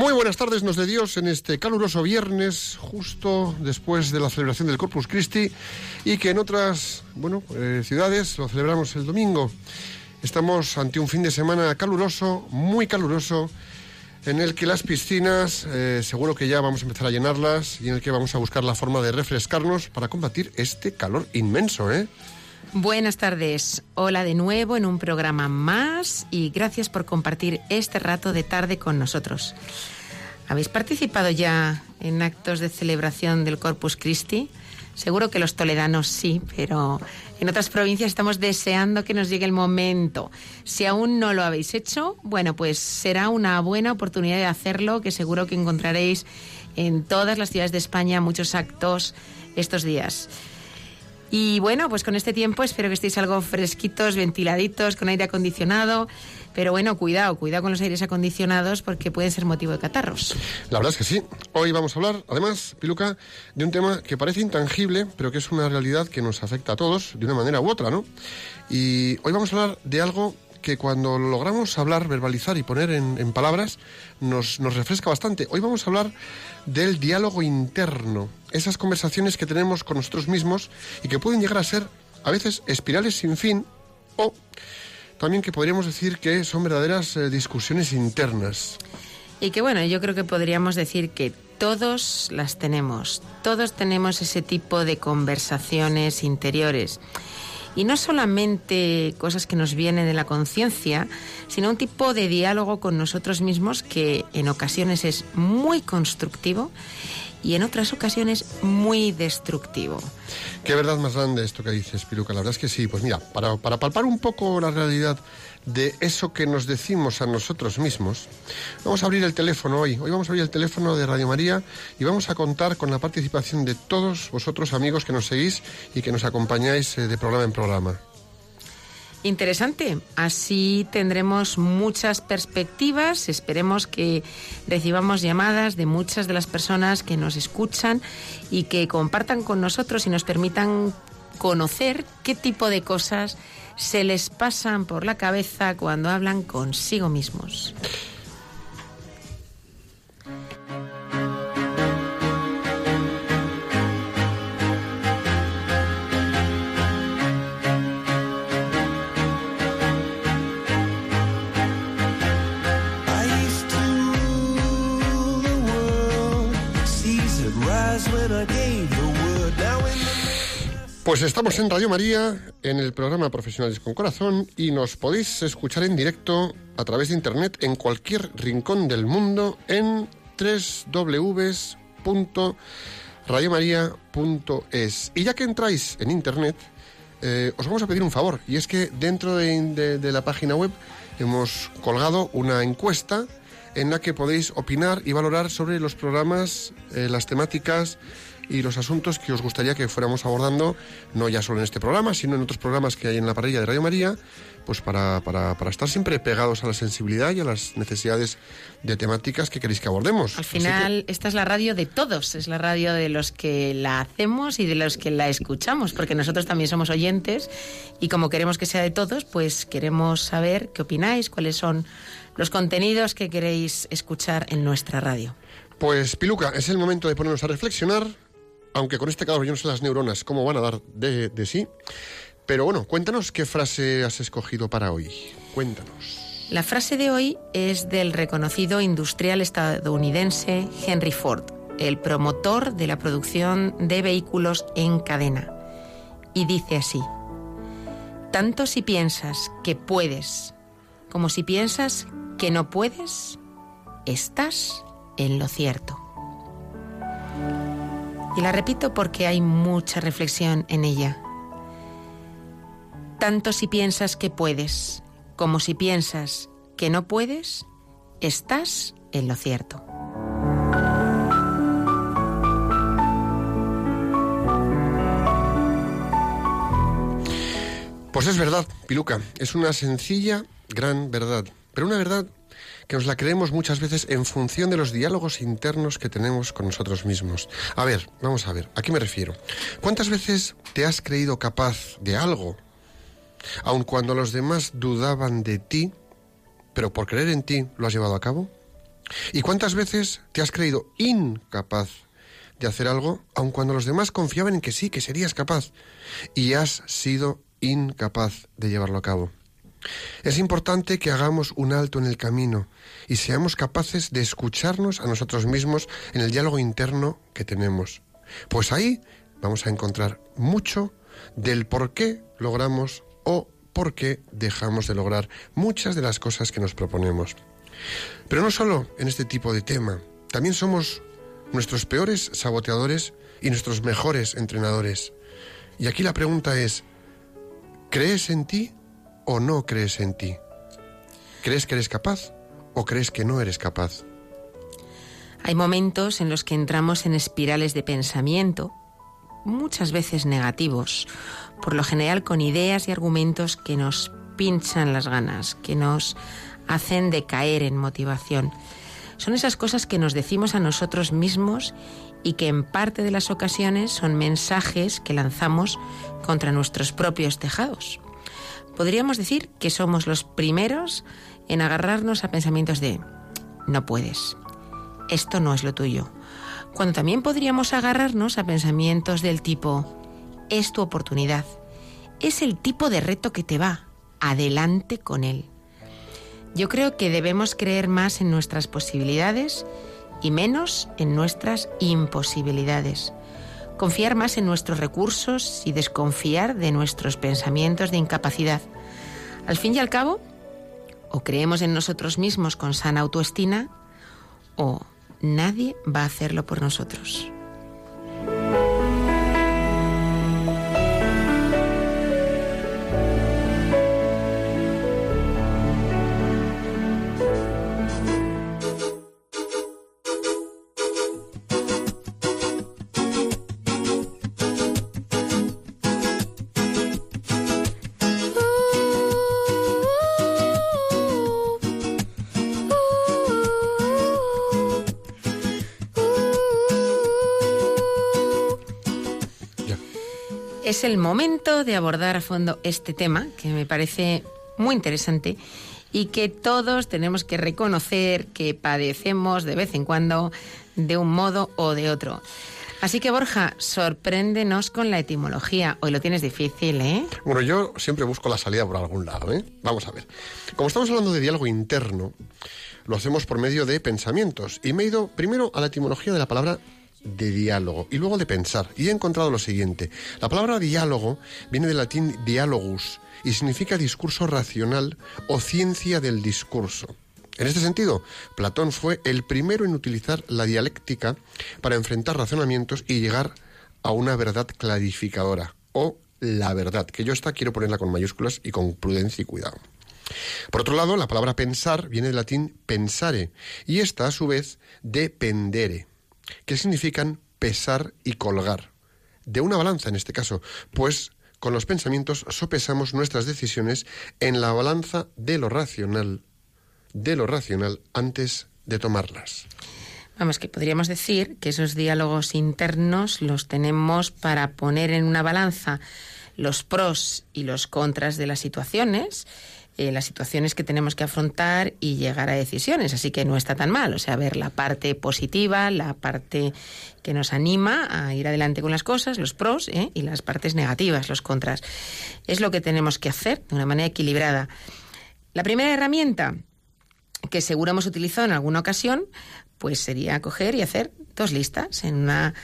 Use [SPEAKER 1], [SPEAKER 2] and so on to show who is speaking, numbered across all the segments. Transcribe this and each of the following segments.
[SPEAKER 1] Muy buenas tardes, nos de Dios, en este caluroso viernes, justo después de la celebración del Corpus Christi, y que en otras, bueno, eh, ciudades lo celebramos el domingo. Estamos ante un fin de semana caluroso, muy caluroso, en el que las piscinas, eh, seguro que ya vamos a empezar a llenarlas, y en el que vamos a buscar la forma de refrescarnos para combatir este calor inmenso, ¿eh?
[SPEAKER 2] Buenas tardes. Hola de nuevo en un programa más y gracias por compartir este rato de tarde con nosotros. ¿Habéis participado ya en actos de celebración del Corpus Christi? Seguro que los toledanos sí, pero en otras provincias estamos deseando que nos llegue el momento. Si aún no lo habéis hecho, bueno, pues será una buena oportunidad de hacerlo, que seguro que encontraréis en todas las ciudades de España muchos actos estos días. Y bueno, pues con este tiempo espero que estéis algo fresquitos, ventiladitos, con aire acondicionado. Pero bueno, cuidado, cuidado con los aires acondicionados porque pueden ser motivo de catarros.
[SPEAKER 1] La verdad es que sí. Hoy vamos a hablar, además, Piluca, de un tema que parece intangible, pero que es una realidad que nos afecta a todos de una manera u otra, ¿no? Y hoy vamos a hablar de algo que cuando logramos hablar, verbalizar y poner en, palabras, nos, nos, refresca bastante. Hoy vamos a hablar del diálogo interno, esas conversaciones que tenemos con nosotros mismos y que pueden llegar a ser a veces espirales sin fin o también que podríamos decir que son verdaderas eh, discusiones internas.
[SPEAKER 2] Y que bueno, yo creo que podríamos decir que todos las tenemos, todos tenemos ese tipo de conversaciones interiores y no solamente cosas que nos vienen de la conciencia, sino un tipo de diálogo con nosotros mismos que en ocasiones es muy constructivo y en otras ocasiones muy destructivo.
[SPEAKER 1] Qué verdad más grande esto que dices, Piluca. La verdad es que sí. Pues mira, para, para palpar un poco la realidad de eso que nos decimos a nosotros mismos, vamos a abrir el teléfono hoy. Hoy vamos a abrir el teléfono de Radio María y vamos a contar con la participación de todos vosotros amigos que nos seguís y que nos acompañáis eh, de programa en programa.
[SPEAKER 2] Interesante. Así tendremos muchas perspectivas. Esperemos que recibamos llamadas de muchas de las personas que nos escuchan y que compartan con nosotros y nos permitan conocer qué tipo de cosas se les pasan por la cabeza cuando hablan consigo mismos.
[SPEAKER 1] Pues estamos en Radio María, en el programa Profesionales con Corazón, y nos podéis escuchar en directo a través de Internet en cualquier rincón del mundo en www.radiomaria.es. Y ya que entráis en Internet, eh, os vamos a pedir un favor, y es que dentro de, la página web hemos colgado una encuesta en la que podéis opinar y valorar sobre los programas, eh, las temáticas, y los asuntos que os gustaría que fuéramos abordando, no ya solo en este programa, sino en otros programas que hay en la parrilla de Radio María, pues para, para, para estar siempre pegados a la sensibilidad y a las necesidades de temáticas que queréis que abordemos.
[SPEAKER 2] Al final, esta es la radio de todos, es la radio de los que la hacemos y de los que la escuchamos, porque nosotros también somos oyentes y como queremos que sea de todos, pues queremos saber qué opináis, cuáles son los contenidos que queréis escuchar en nuestra radio.
[SPEAKER 1] Pues Piluca, es el momento de ponernos a reflexionar aunque con este calor yo no sé las neuronas cómo van a dar de, sí. Pero bueno, cuéntanos qué frase has escogido para hoy. Cuéntanos.
[SPEAKER 2] La frase de hoy es del reconocido industrial estadounidense Henry Ford, el promotor de la producción de vehículos en cadena. Y dice así, tanto si piensas que puedes como si piensas que no puedes, estás en lo cierto. Y la repito porque hay mucha reflexión en ella. Tanto si piensas que puedes como si piensas que no puedes, estás en lo cierto.
[SPEAKER 1] Pues es verdad, Piluca, es una sencilla, gran verdad, pero una verdad que nos la creemos muchas veces en función de los diálogos internos que tenemos con nosotros mismos. A ver, vamos a ver, ¿a qué me refiero? ¿Cuántas veces te has creído capaz de algo, aun cuando los demás dudaban de ti, pero por creer en ti lo has llevado a cabo? ¿Y cuántas veces te has creído incapaz de hacer algo, aun cuando los demás confiaban en que sí, que serías capaz, y has sido incapaz de llevarlo a cabo? Es importante que hagamos un alto en el camino y seamos capaces de escucharnos a nosotros mismos en el diálogo interno que tenemos. Pues ahí vamos a encontrar mucho del por qué logramos o por qué dejamos de lograr muchas de las cosas que nos proponemos. Pero no solo en este tipo de tema, también somos nuestros peores saboteadores y nuestros mejores entrenadores. Y aquí la pregunta es, ¿crees en ti o no crees en ti? ¿Crees que eres capaz o crees que no eres capaz?
[SPEAKER 2] Hay momentos en los que entramos en espirales de pensamiento, muchas veces negativos, por lo general con ideas y argumentos que nos pinchan las ganas, que nos hacen decaer en motivación. Son esas cosas que nos decimos a nosotros mismos y que en parte de las ocasiones son mensajes que lanzamos contra nuestros propios tejados podríamos decir que somos los primeros en agarrarnos a pensamientos de no puedes, esto no es lo tuyo, cuando también podríamos agarrarnos a pensamientos del tipo es tu oportunidad, es el tipo de reto que te va, adelante con él. Yo creo que debemos creer más en nuestras posibilidades y menos en nuestras imposibilidades confiar más en nuestros recursos y desconfiar de nuestros pensamientos de incapacidad. Al fin y al cabo, o creemos en nosotros mismos con sana autoestima, o nadie va a hacerlo por nosotros. Es el momento de abordar a fondo este tema que me parece muy interesante y que todos tenemos que reconocer que padecemos de vez en cuando de un modo o de otro. Así que Borja, sorpréndenos con la etimología. Hoy lo tienes difícil, ¿eh?
[SPEAKER 1] Bueno, yo siempre busco la salida por algún lado, ¿eh? Vamos a ver. Como estamos hablando de diálogo interno, lo hacemos por medio de pensamientos. Y me he ido primero a la etimología de la palabra de diálogo y luego de pensar. Y he encontrado lo siguiente. La palabra diálogo viene del latín dialogus y significa discurso racional o ciencia del discurso. En este sentido, Platón fue el primero en utilizar la dialéctica para enfrentar razonamientos y llegar a una verdad clarificadora o la verdad, que yo esta quiero ponerla con mayúsculas y con prudencia y cuidado. Por otro lado, la palabra pensar viene del latín pensare y esta a su vez de pendere, que significan pesar y colgar. De una balanza en este caso, pues con los pensamientos sopesamos nuestras decisiones en la balanza de lo racional, de lo racional antes de tomarlas.
[SPEAKER 2] Vamos, que podríamos decir que esos diálogos internos los tenemos para poner en una balanza los pros y los contras de las situaciones eh, las situaciones que tenemos que afrontar y llegar a decisiones. Así que no está tan mal. O sea, ver la parte positiva, la parte que nos anima a ir adelante con las cosas, los pros, ¿eh? y las partes negativas, los contras. Es lo que tenemos que hacer de una manera equilibrada. La primera herramienta que seguro hemos utilizado en alguna ocasión, pues sería coger y hacer dos listas. En una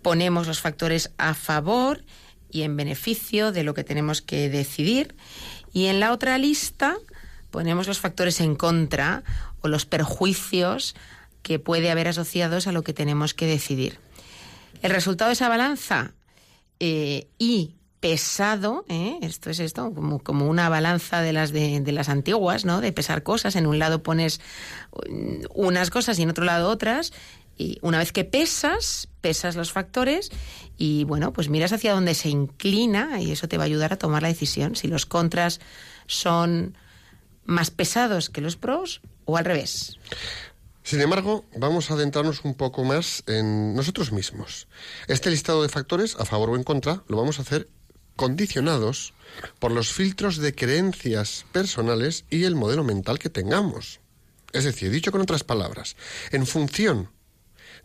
[SPEAKER 2] ponemos los factores a favor y en beneficio de lo que tenemos que decidir y en la otra lista ponemos los factores en contra o los perjuicios que puede haber asociados a lo que tenemos que decidir. El resultado de esa balanza eh, y pesado, ¿eh? esto es esto, como, una balanza de las de, de, las antiguas, ¿no? De pesar cosas. En un lado pones mm, unas cosas y en otro lado otras. Y una vez que pesas, pesas los factores y bueno, pues miras hacia dónde se inclina y eso te va a ayudar a tomar la decisión. Si los contras son más pesados que los pros o al revés.
[SPEAKER 1] Sin embargo, vamos a adentrarnos un poco más en nosotros mismos. Este listado de factores, a favor o en contra, lo vamos a hacer condicionados por los filtros de creencias personales y el modelo mental que tengamos. Es decir, dicho con otras palabras, en función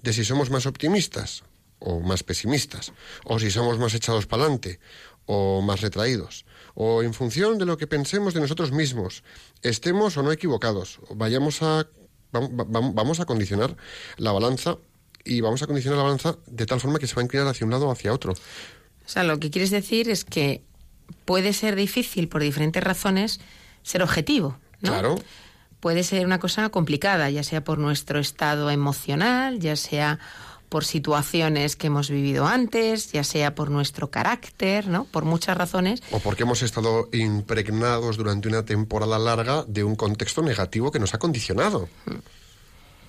[SPEAKER 1] de si somos más optimistas o más pesimistas, o si somos más echados para adelante o más retraídos, o en función de lo que pensemos de nosotros mismos, estemos o no equivocados, vayamos a vamos a condicionar la balanza y vamos a condicionar la balanza de tal forma que se va a inclinar hacia un lado o hacia otro.
[SPEAKER 2] O sea, lo que quieres decir es que puede ser difícil por diferentes razones ser objetivo, ¿no?
[SPEAKER 1] Claro.
[SPEAKER 2] Puede ser una cosa complicada, ya sea por nuestro estado emocional, ya sea por situaciones que hemos vivido antes, ya sea por nuestro carácter, ¿no? Por muchas razones.
[SPEAKER 1] O porque hemos estado impregnados durante una temporada larga de un contexto negativo que nos ha condicionado.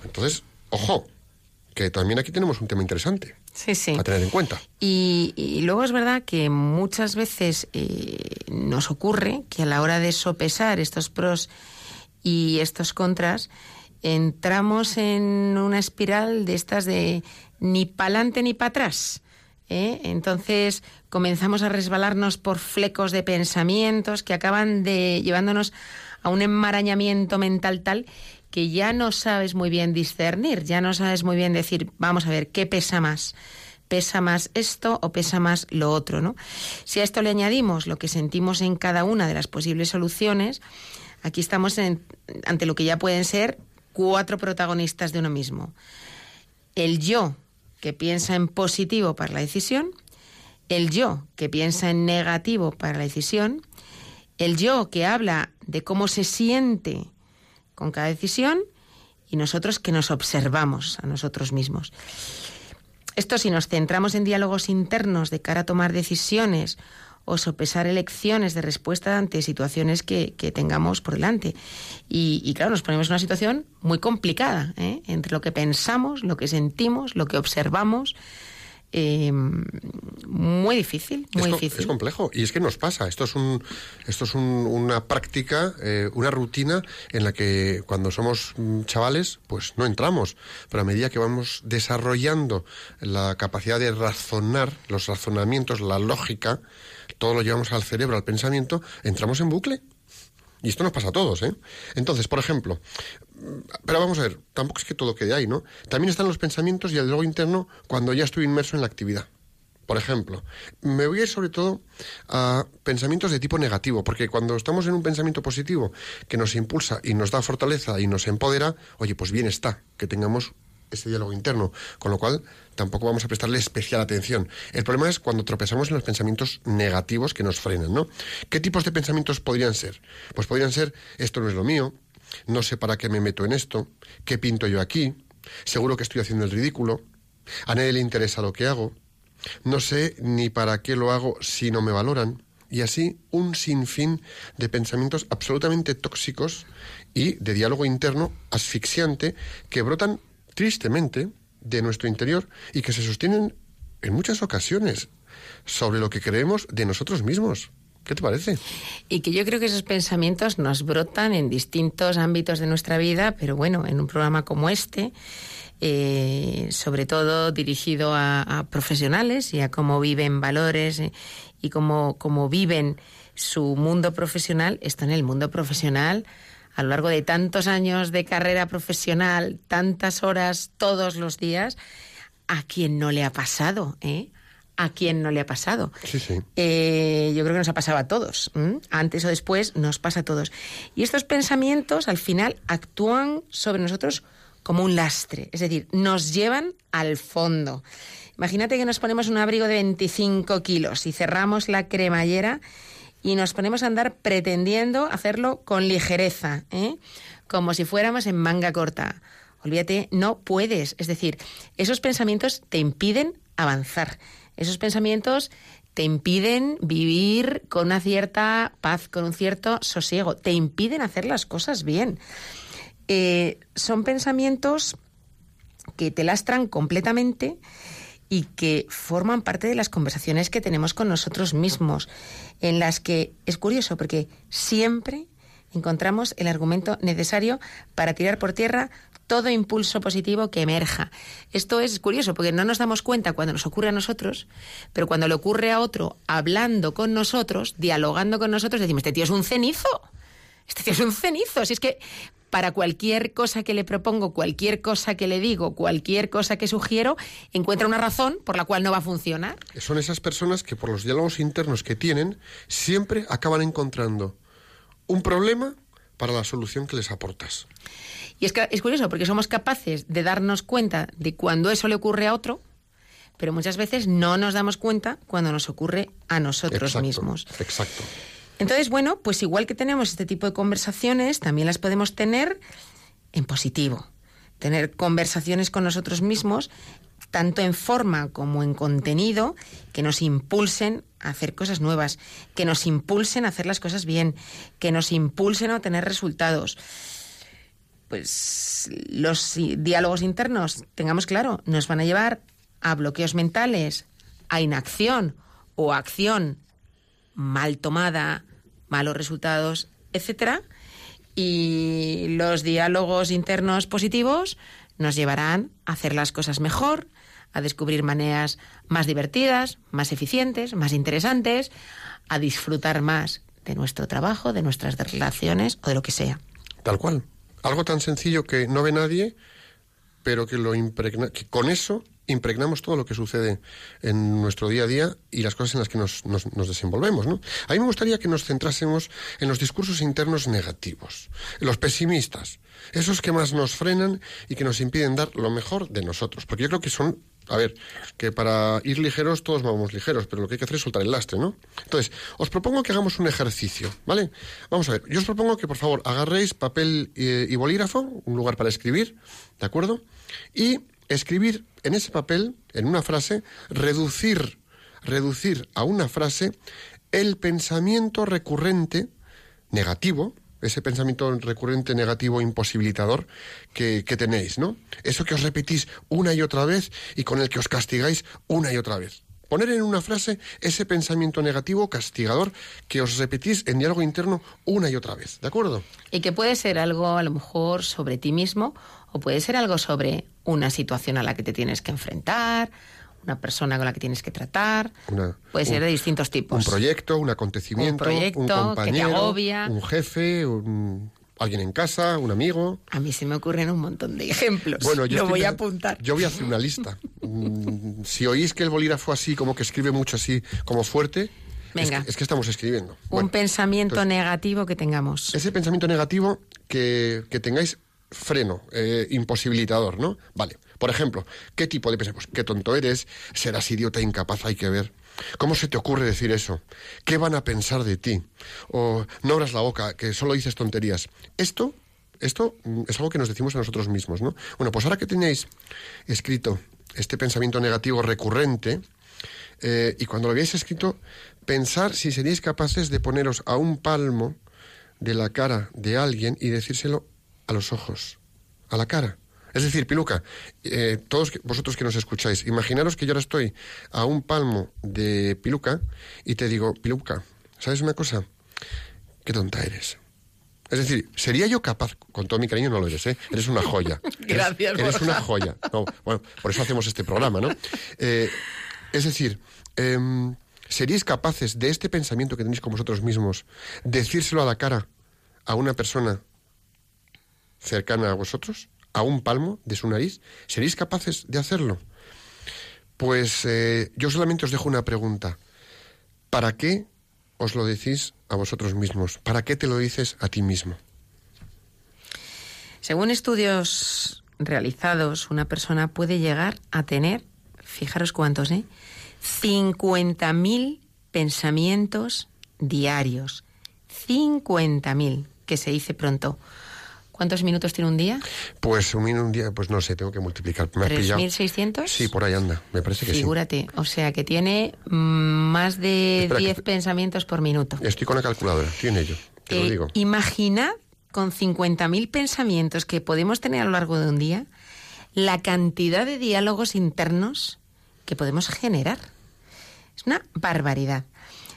[SPEAKER 1] Entonces, ojo, que también aquí tenemos un tema interesante
[SPEAKER 2] sí, sí.
[SPEAKER 1] a tener en cuenta.
[SPEAKER 2] Y, y luego es verdad que muchas veces eh, nos ocurre que a la hora de sopesar estos pros y estos contras, entramos en una espiral de estas de ni para adelante ni para atrás. ¿eh? Entonces comenzamos a resbalarnos por flecos de pensamientos que acaban de llevándonos a un enmarañamiento mental tal que ya no sabes muy bien discernir, ya no sabes muy bien decir, vamos a ver, ¿qué pesa más? ¿Pesa más esto o pesa más lo otro? ¿no? Si a esto le añadimos lo que sentimos en cada una de las posibles soluciones, aquí estamos ante lo que ya pueden ser cuatro protagonistas de uno mismo. El yo, que piensa en positivo para la decisión, el yo que piensa en negativo para la decisión, el yo que habla de cómo se siente con cada decisión y nosotros que nos observamos a nosotros mismos. Esto si nos centramos en diálogos internos de cara a tomar decisiones o sopesar elecciones de respuesta ante situaciones que, tengamos por delante. Y, claro, nos ponemos en una situación muy complicada, ¿eh? entre lo que pensamos, lo que sentimos, lo que observamos. Em, muy difícil, muy
[SPEAKER 1] es,
[SPEAKER 2] difícil.
[SPEAKER 1] Es complejo y es que nos pasa. Esto es un, esto es una práctica, eh, una rutina en la que cuando somos mm, chavales, pues no entramos. Pero a medida que vamos desarrollando la capacidad de razonar, los razonamientos, la lógica, todo lo llevamos al cerebro, al pensamiento, entramos en bucle. Y esto nos pasa a todos, ¿eh? Entonces, por ejemplo, pero vamos a ver, tampoco es que todo quede ahí, ¿no? También están los pensamientos y el diálogo interno cuando ya estoy inmerso en la actividad. Por ejemplo, me voy a ir sobre todo a pensamientos de tipo negativo, porque cuando estamos en un pensamiento positivo que nos impulsa y nos da fortaleza y nos empodera, oye, pues bien está que tengamos ese diálogo interno, con lo cual tampoco vamos a prestarle especial atención. El problema es cuando tropezamos en los pensamientos negativos que nos frenan, ¿no? ¿Qué tipos de pensamientos podrían ser? Pues podrían ser, esto no es lo mío, no sé para qué me meto en esto, qué pinto yo aquí, seguro que estoy haciendo el ridículo, a nadie le interesa lo que hago, no sé ni para qué lo hago si no me valoran, y así un sinfín de pensamientos absolutamente tóxicos y de diálogo interno asfixiante que brotan tristemente, de nuestro interior y que se sostienen en muchas ocasiones sobre lo que creemos de nosotros mismos. ¿Qué te parece?
[SPEAKER 2] Y que yo creo que esos pensamientos nos brotan en distintos ámbitos de nuestra vida, pero bueno, en un programa como este, eh, sobre todo dirigido a, profesionales y a cómo viven valores eh, y cómo, cómo viven su mundo profesional, esto en el mundo profesional a lo largo de tantos años de carrera profesional, tantas horas todos los días, ¿a quién no le ha pasado? Eh? ¿A quién no le ha pasado?
[SPEAKER 1] Sí, sí.
[SPEAKER 2] Eh, yo creo que nos ha pasado a todos. Antes o después nos pasa a todos. Y estos pensamientos al final actúan sobre nosotros como un lastre, es decir, nos llevan al fondo. Imagínate que nos ponemos un abrigo de 25 kilos y cerramos la cremallera y nos ponemos a andar pretendiendo hacerlo con ligereza, ¿eh? como si fuéramos en manga corta. Olvídate, no puedes. Es decir, esos pensamientos te impiden avanzar. Esos pensamientos te impiden vivir con una cierta paz, con un cierto sosiego, te impiden hacer las cosas bien. Eh, son pensamientos que te lastran completamente y que forman parte de las conversaciones que tenemos con nosotros mismos, en las que es curioso porque siempre encontramos el argumento necesario para tirar por tierra todo impulso positivo que emerja. Esto es curioso porque no nos damos cuenta cuando nos ocurre a nosotros, pero cuando le ocurre a otro, hablando con nosotros, dialogando con nosotros, decimos, este tío es un cenizo. Este tío es un cenizo. Si es que para cualquier cosa que le propongo, cualquier cosa que le digo, cualquier cosa que sugiero, encuentra una razón por la cual no va a funcionar.
[SPEAKER 1] Son esas personas que por los diálogos internos que tienen siempre acaban encontrando un problema para la solución que les aportas.
[SPEAKER 2] Y es, es curioso porque somos capaces de darnos cuenta de cuando eso le ocurre a otro, pero muchas veces no nos damos cuenta cuando nos ocurre a nosotros mismos.
[SPEAKER 1] Exacto.
[SPEAKER 2] Entonces, bueno, pues igual que tenemos este tipo de conversaciones, también las podemos tener en positivo. Tener conversaciones con nosotros mismos, tanto en forma como en contenido, que nos impulsen a hacer cosas nuevas, que nos impulsen a hacer las cosas bien, que nos impulsen a obtener resultados. Pues los diálogos internos, tengamos claro, nos van a llevar a bloqueos mentales, a inacción o acción mal tomada, malos resultados, etcétera. Y los diálogos internos positivos nos llevarán a hacer las cosas mejor, a descubrir maneras más divertidas, más eficientes, más interesantes, a disfrutar más de nuestro trabajo, de nuestras relaciones o de lo que sea.
[SPEAKER 1] Tal cual. Algo tan sencillo que no ve nadie, pero que lo impregna, que con eso impregnamos todo lo que sucede en nuestro día a día y las cosas en las que nos, nos, desenvolvemos. ¿no? A mí me gustaría que nos centrásemos en los discursos internos negativos, los pesimistas, esos que más nos frenan y que nos impiden dar lo mejor de nosotros, porque yo creo que son a ver, que para ir ligeros todos vamos ligeros, pero lo que hay que hacer es soltar el lastre, ¿no? Entonces, os propongo que hagamos un ejercicio, ¿vale? Vamos a ver, yo os propongo que por favor agarréis papel y bolígrafo, un lugar para escribir, ¿de acuerdo? Y escribir en ese papel, en una frase, reducir, reducir a una frase el pensamiento recurrente negativo, ese pensamiento recurrente negativo imposibilitador que, que, tenéis, ¿no? Eso que os repetís una y otra vez y con el que os castigáis una y otra vez. Poner en una frase ese pensamiento negativo castigador que os repetís en diálogo interno una y otra vez, ¿de acuerdo?
[SPEAKER 2] Y que puede ser algo a lo mejor sobre ti mismo o puede ser algo sobre una situación a la que te tienes que enfrentar, una persona con la que tienes que tratar. puede ser de distintos tipos.
[SPEAKER 1] Un proyecto, un acontecimiento, un, compañero, un jefe, alguien en casa, un amigo.
[SPEAKER 2] A mí se me ocurren un montón de ejemplos. Bueno, yo Lo voy a apuntar.
[SPEAKER 1] Yo voy a hacer una lista. Mm, si oís que el bolígrafo así, como que escribe mucho así, como fuerte, Venga. Es, que, estamos escribiendo.
[SPEAKER 2] Un pensamiento negativo que tengamos.
[SPEAKER 1] Ese pensamiento negativo que, que tengáis freno, eh, imposibilitador, ¿no? Vale. Por ejemplo, ¿qué tipo de pensamiento? Pues, qué tonto eres, serás idiota, incapaz, hay que ver. ¿Cómo se te ocurre decir eso? ¿Qué van a pensar de ti? O no abras la boca, que solo dices tonterías. Esto, esto mm, es algo que nos decimos a nosotros mismos, ¿no? Bueno, pues ahora que tenéis escrito este pensamiento negativo recurrente, eh, y cuando lo habéis escrito, pensar si seríais capaces de poneros a un palmo de la cara de alguien y decírselo a los ojos, a la cara. Es decir, Piluca, eh, todos vosotros que nos escucháis, imaginaros que yo ahora estoy a un palmo de Piluca y te digo, Piluca, ¿sabes una cosa? Qué tonta eres. Es decir, ¿sería yo capaz, con todo mi cariño no lo eres, ¿eh? Eres una joya.
[SPEAKER 2] Gracias,
[SPEAKER 1] Eres, eres una joya. bueno, por eso hacemos este programa, ¿no? Eh, es decir, em, ¿seríais capaces de este pensamiento que tenéis con vosotros mismos, decírselo a la cara a una persona cercana a vosotros, a un palmo de su nariz? ¿Seréis capaces de hacerlo? Pues eh, yo solamente os dejo una pregunta. ¿Para qué os lo decís a vosotros mismos? ¿Para qué te lo dices a ti mismo?
[SPEAKER 2] Según estudios realizados, una persona puede llegar a tener, fijaros cuántos, ¿eh? 50.000 pensamientos diarios. 50.000, que se dice pronto ¿Cuántos minutos tiene un día?
[SPEAKER 1] Pues un, un día, pues no sé, tengo que multiplicar. ¿Me has pillado?
[SPEAKER 2] ¿3.600?
[SPEAKER 1] Sí, por ahí anda, me parece que
[SPEAKER 2] Figúrate, o sea que tiene mm, más de
[SPEAKER 1] Espera,
[SPEAKER 2] 10
[SPEAKER 1] que-
[SPEAKER 2] pensamientos por minuto.
[SPEAKER 1] sí. Estoy con la calculadora, estoy en ello, te lo
[SPEAKER 2] Eh,
[SPEAKER 1] digo.
[SPEAKER 2] Imaginad con 50.000 pensamientos que podemos tener a lo largo de un día la cantidad de diálogos internos que podemos generar. Es una barbaridad.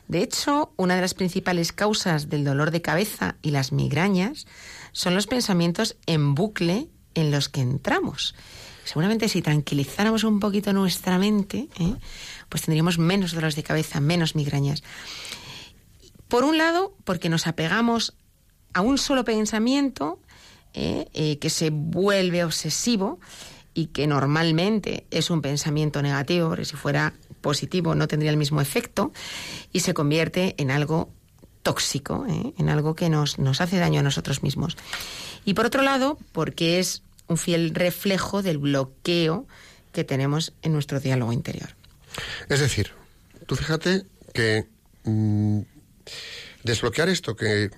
[SPEAKER 2] De hecho, una de las principales causas del dolor de cabeza y las migrañas son los pensamientos en bucle en los que entramos. Seguramente si tranquilizáramos un poquito nuestra mente, ¿eh? pues tendríamos menos dolores de cabeza, menos migrañas. Por un lado, porque nos apegamos a un solo pensamiento eh, eh, que se vuelve obsesivo y que normalmente es un pensamiento negativo, porque si fuera positivo no tendría el mismo efecto, y se convierte en algo tóxico, ¿eh? en algo que nos, nos hace daño a nosotros mismos. Y por otro lado, porque es un fiel reflejo del bloqueo que tenemos en nuestro diálogo interior.
[SPEAKER 1] Es decir, tú fíjate que mm, desbloquear esto que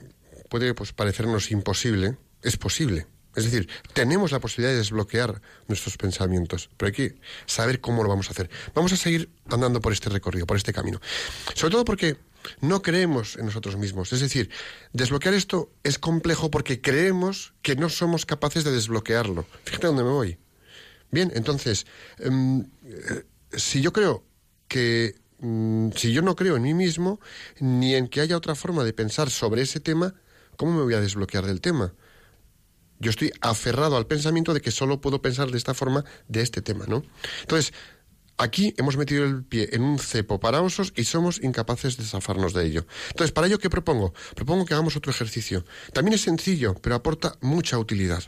[SPEAKER 1] puede pues, parecernos imposible, es posible. Es decir, tenemos la posibilidad de desbloquear nuestros pensamientos, pero hay que saber cómo lo vamos a hacer. Vamos a seguir andando por este recorrido, por este camino. Sobre todo porque no creemos en nosotros mismos. Es decir, desbloquear esto es complejo porque creemos que no somos capaces de desbloquearlo. Fíjate dónde me voy. Bien, entonces, em, eh, si yo creo que, mm, si yo no creo en mí mismo, ni en que haya otra forma de pensar sobre ese tema, ¿cómo me voy a desbloquear del tema? Yo estoy aferrado al pensamiento de que solo puedo pensar de esta forma de este tema, ¿no? Entonces, aquí hemos metido el pie en un cepo para osos y somos incapaces de zafarnos de ello. Entonces, ¿para ello qué propongo? Propongo que hagamos otro ejercicio. También es sencillo, pero aporta mucha utilidad.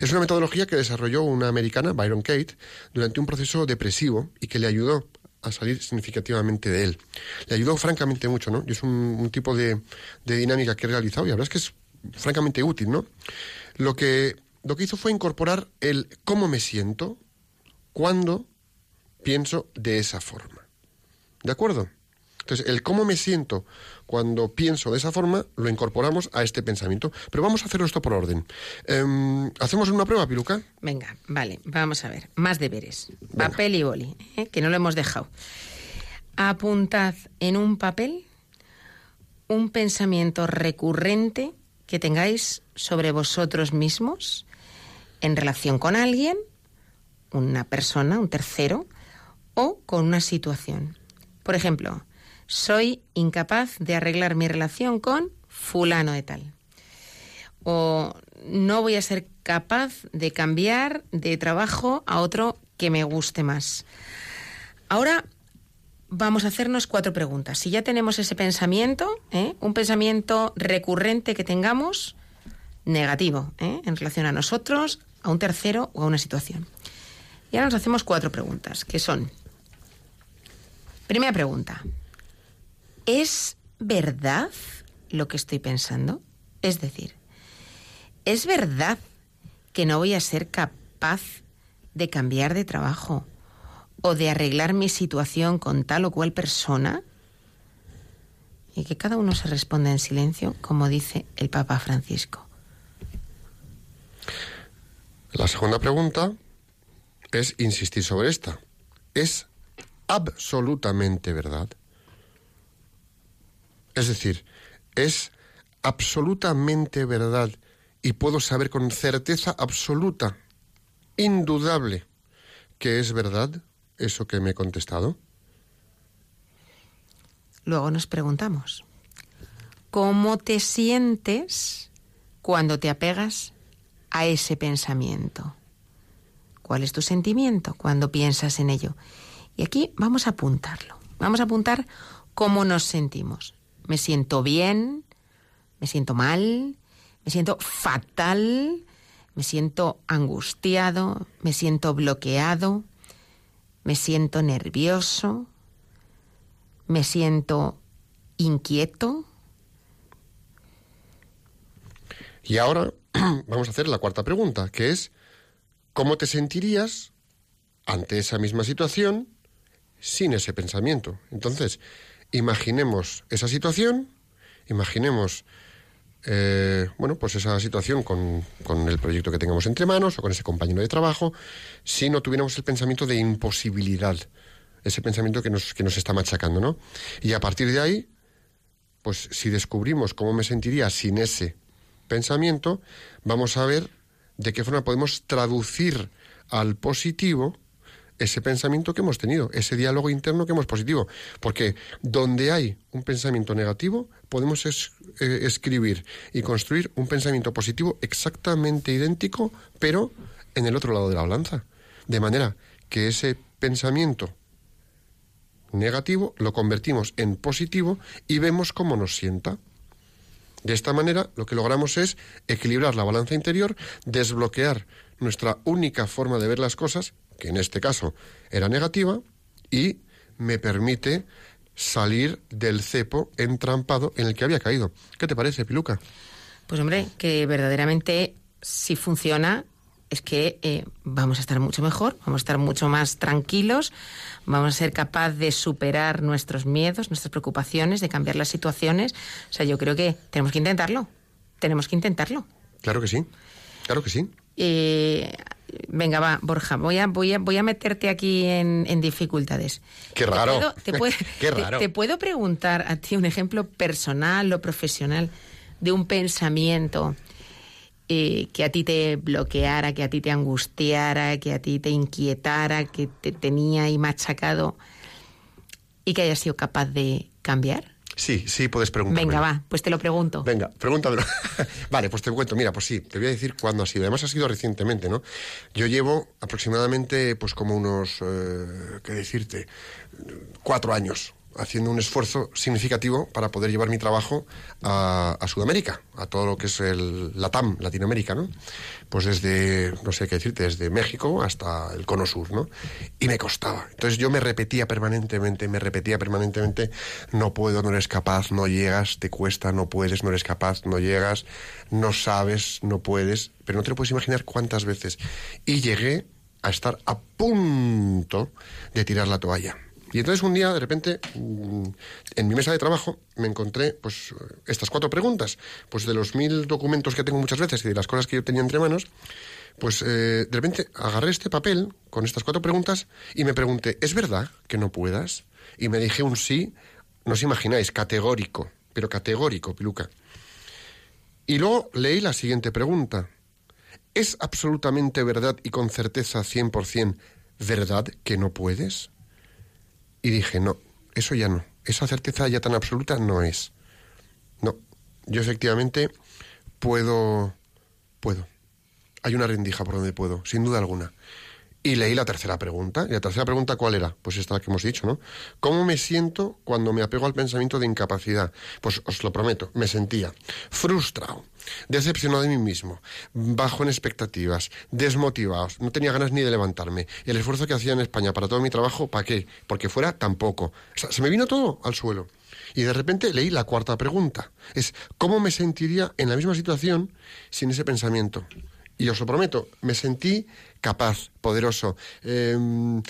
[SPEAKER 1] Es una metodología que desarrolló una americana, Byron Kate, durante un proceso depresivo y que le ayudó a salir significativamente de él. Le ayudó francamente mucho, ¿no? Y es un, tipo de, dinámica que he realizado y la verdad es que es francamente útil, ¿no? Lo que, lo que hizo fue incorporar el cómo me siento cuando pienso de esa forma. ¿De acuerdo? Entonces, el cómo me siento cuando pienso de esa forma lo incorporamos a este pensamiento. Pero vamos a hacerlo esto por orden. Em, ¿Hacemos una prueba, Piluca?
[SPEAKER 2] Venga, vale, vamos a ver. Más deberes.
[SPEAKER 1] Venga.
[SPEAKER 2] Papel y boli, ¿eh? que no lo hemos dejado. Apuntad en un papel un pensamiento recurrente que tengáis sobre vosotros mismos en relación con alguien, una persona, un tercero, o con una situación. Por ejemplo, soy incapaz de arreglar mi relación con fulano de tal o no voy a ser capaz de cambiar de trabajo a otro que me guste más. Ahora vamos a hacernos cuatro preguntas. Si ya tenemos ese pensamiento, ¿eh? un pensamiento recurrente que tengamos, negativo, ¿eh? en relación a nosotros, a un tercero o a una situación. Y ahora nos hacemos cuatro preguntas, que son, primera pregunta, ¿es verdad lo que estoy pensando? Es decir, ¿Es verdad que no voy a ser capaz de cambiar de trabajo o de arreglar mi situación con tal o cual persona? Y que cada uno se responda en silencio, como dice el Papa Francisco.
[SPEAKER 1] La segunda pregunta es insistir sobre esta. ¿Es absolutamente verdad? Es decir, ¿es absolutamente verdad y puedo saber con certeza absoluta, indudable, que es verdad eso que me he contestado?
[SPEAKER 2] Luego nos preguntamos, ¿cómo te sientes cuando te apegas a ese pensamiento? ¿Cuál es tu sentimiento cuando piensas en ello? Y aquí vamos a apuntarlo. Vamos a apuntar cómo nos sentimos. ¿Me siento bien? ¿Me siento mal? ¿Me siento fatal? ¿Me siento angustiado? ¿Me siento bloqueado? ¿Me siento nervioso? ¿Me siento inquieto?
[SPEAKER 1] Y ahora vamos a hacer la cuarta pregunta, que es, ¿cómo te sentirías ante esa misma situación sin ese pensamiento? Entonces, imaginemos esa situación, imaginemos eh, bueno, pues esa situación con, con, el proyecto que tengamos entre manos o con ese compañero de trabajo, si no tuviéramos el pensamiento de imposibilidad, ese pensamiento que nos, que nos está machacando, ¿no? Y a partir de ahí, pues si descubrimos cómo me sentiría sin ese pensamiento, vamos a ver de qué forma podemos traducir al positivo ese pensamiento que hemos tenido, ese diálogo interno que hemos positivo. Porque donde hay un pensamiento negativo, podemos eh, escribir y construir un pensamiento positivo exactamente idéntico, pero en el otro lado de la balanza. De manera que ese pensamiento negativo lo convertimos en positivo y vemos cómo nos sienta. De esta manera lo que logramos es equilibrar la balanza interior, desbloquear nuestra única forma de ver las cosas, que en este caso era negativa, y me permite salir del cepo entrampado en el que había caído. ¿Qué te parece, Piluca?
[SPEAKER 2] Pues hombre, que verdaderamente si funciona es que eh, vamos a estar mucho mejor, vamos a estar mucho más tranquilos, vamos a ser capaz de superar nuestros miedos, nuestras preocupaciones, de cambiar las situaciones. O sea, yo creo que tenemos que intentarlo, tenemos que intentarlo.
[SPEAKER 1] Claro que sí, claro que sí.
[SPEAKER 2] Eh, venga, va, Borja, voy a, voy a, voy a meterte aquí en, dificultades.
[SPEAKER 1] Qué raro.
[SPEAKER 2] ¿Te puedo, Qué raro. Te, puedo preguntar a ti un ejemplo personal o profesional de un pensamiento eh, que a ti te bloqueara, que a ti te angustiara, que a ti te inquietara, que te tenía ahí machacado y que hayas sido capaz de cambiar?
[SPEAKER 1] Sí, sí, puedes preguntar.
[SPEAKER 2] Venga, va, pues te lo pregunto.
[SPEAKER 1] Venga, pregúntamelo. vale, pues te cuento. Mira, pues sí, te voy a decir cuándo ha sido. Además ha sido recientemente, ¿no? Yo llevo aproximadamente, pues como unos, eh, ¿qué decirte? Cuatro años haciendo un esfuerzo significativo para poder llevar mi trabajo a, Sudamérica, a todo lo que es el Latam, Latinoamérica, ¿no? Pues desde, no sé qué decirte, desde México hasta el Cono Sur, ¿no? Y me costaba. Entonces yo me repetía permanentemente, me repetía permanentemente, no puedo, no eres capaz, no llegas, te cuesta, no puedes, no eres capaz, no llegas, no sabes, no puedes, pero no te lo puedes imaginar cuántas veces. Y llegué a estar a punto de tirar la toalla y entonces un día, de repente, mm, en mi mesa de trabajo me encontré pues estas cuatro preguntas. Pues de los mil documentos que tengo muchas veces y de las cosas que yo tenía entre manos, pues eh, de repente agarré este papel con estas cuatro preguntas y me pregunté, ¿es verdad que no puedas? Y me dije un sí, no os imagináis, categórico, pero categórico, Piluca. Y luego leí la siguiente pregunta. ¿Es absolutamente verdad y con certeza 100% verdad que no puedes? Y dije, no, eso ya no. Esa certeza ya tan absoluta no es. No, yo efectivamente puedo, puedo. Hay una rendija por donde puedo, sin duda alguna. Y leí la tercera pregunta. ¿Y la tercera pregunta cuál era? Pues esta que hemos dicho, ¿no? ¿Cómo me siento cuando me apego al pensamiento de incapacidad? Pues os lo prometo, me sentía frustrado, decepcionado de mí mismo, bajo en expectativas, desmotivado, no tenía ganas ni de levantarme. El esfuerzo que hacía en España para todo mi trabajo, ¿para qué? Porque fuera tampoco. O sea, se me vino todo al suelo. Y de repente leí la cuarta pregunta. Es, ¿cómo me sentiría en la misma situación sin ese pensamiento? Y os lo prometo, me sentí capaz, poderoso, em,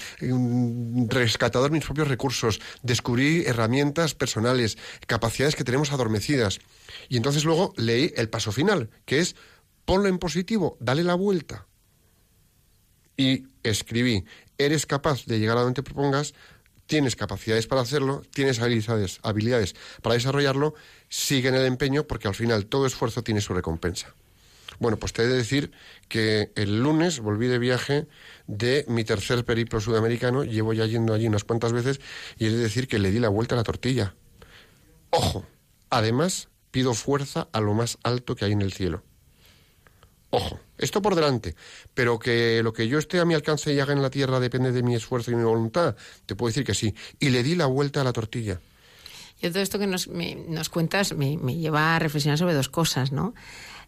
[SPEAKER 1] rescatador de mis propios recursos, descubrí herramientas personales, capacidades que tenemos adormecidas. Y entonces luego leí el paso final, que es ponlo en positivo, dale la vuelta. Y escribí, eres capaz de llegar a donde te propongas, tienes capacidades para hacerlo, tienes habilidades, habilidades para desarrollarlo, sigue en el empeño porque al final todo esfuerzo tiene su recompensa. Bueno, pues te he de decir que el lunes volví de viaje de mi tercer periplo sudamericano, llevo ya yendo allí unas cuantas veces, y he de decir que le di la vuelta a la tortilla. Ojo, además pido fuerza a lo más alto que hay en el cielo. Ojo, esto por delante, pero que lo que yo esté a mi alcance y haga en la tierra depende de mi esfuerzo y mi voluntad, te puedo decir que sí. Y le di la vuelta a la tortilla.
[SPEAKER 2] Yo todo esto que nos, nos cuentas me, me lleva a reflexionar sobre dos cosas, ¿no?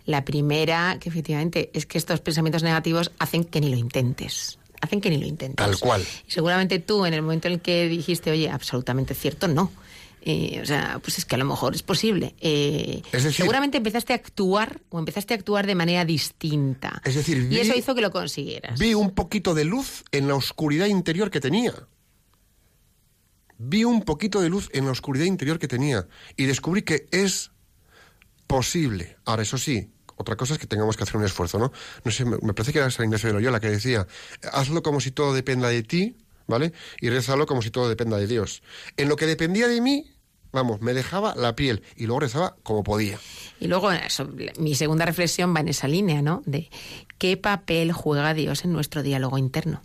[SPEAKER 2] La primera, que efectivamente, es que estos pensamientos negativos hacen que ni lo intentes hacen que ni lo intentes.
[SPEAKER 1] Tal cual.
[SPEAKER 2] Y seguramente tú, en el momento en el que dijiste, oye, absolutamente cierto, no. Eh, o sea, pues es que a lo mejor es posible. Eh, seguramente empezaste a actuar o empezaste a actuar de manera distinta.
[SPEAKER 1] Es decir,
[SPEAKER 2] y eso hizo que lo consiguieras.
[SPEAKER 1] Vi un poquito de luz en la oscuridad interior que tenía. Vi un poquito de luz en la oscuridad interior que tenía y descubrí que es posible. Ahora, eso sí, otra cosa es que tengamos que hacer un esfuerzo, ¿no? No sé, me parece que era San Ignacio de Loyola que decía, hazlo como si todo dependa de ti, ¿vale? Y rézalo como si todo dependa de Dios. En lo que dependía de mí, vamos, me dejaba la piel y luego rezaba como podía.
[SPEAKER 2] Y luego mi segunda reflexión va en esa línea, ¿no? De qué papel juega Dios en nuestro diálogo interno.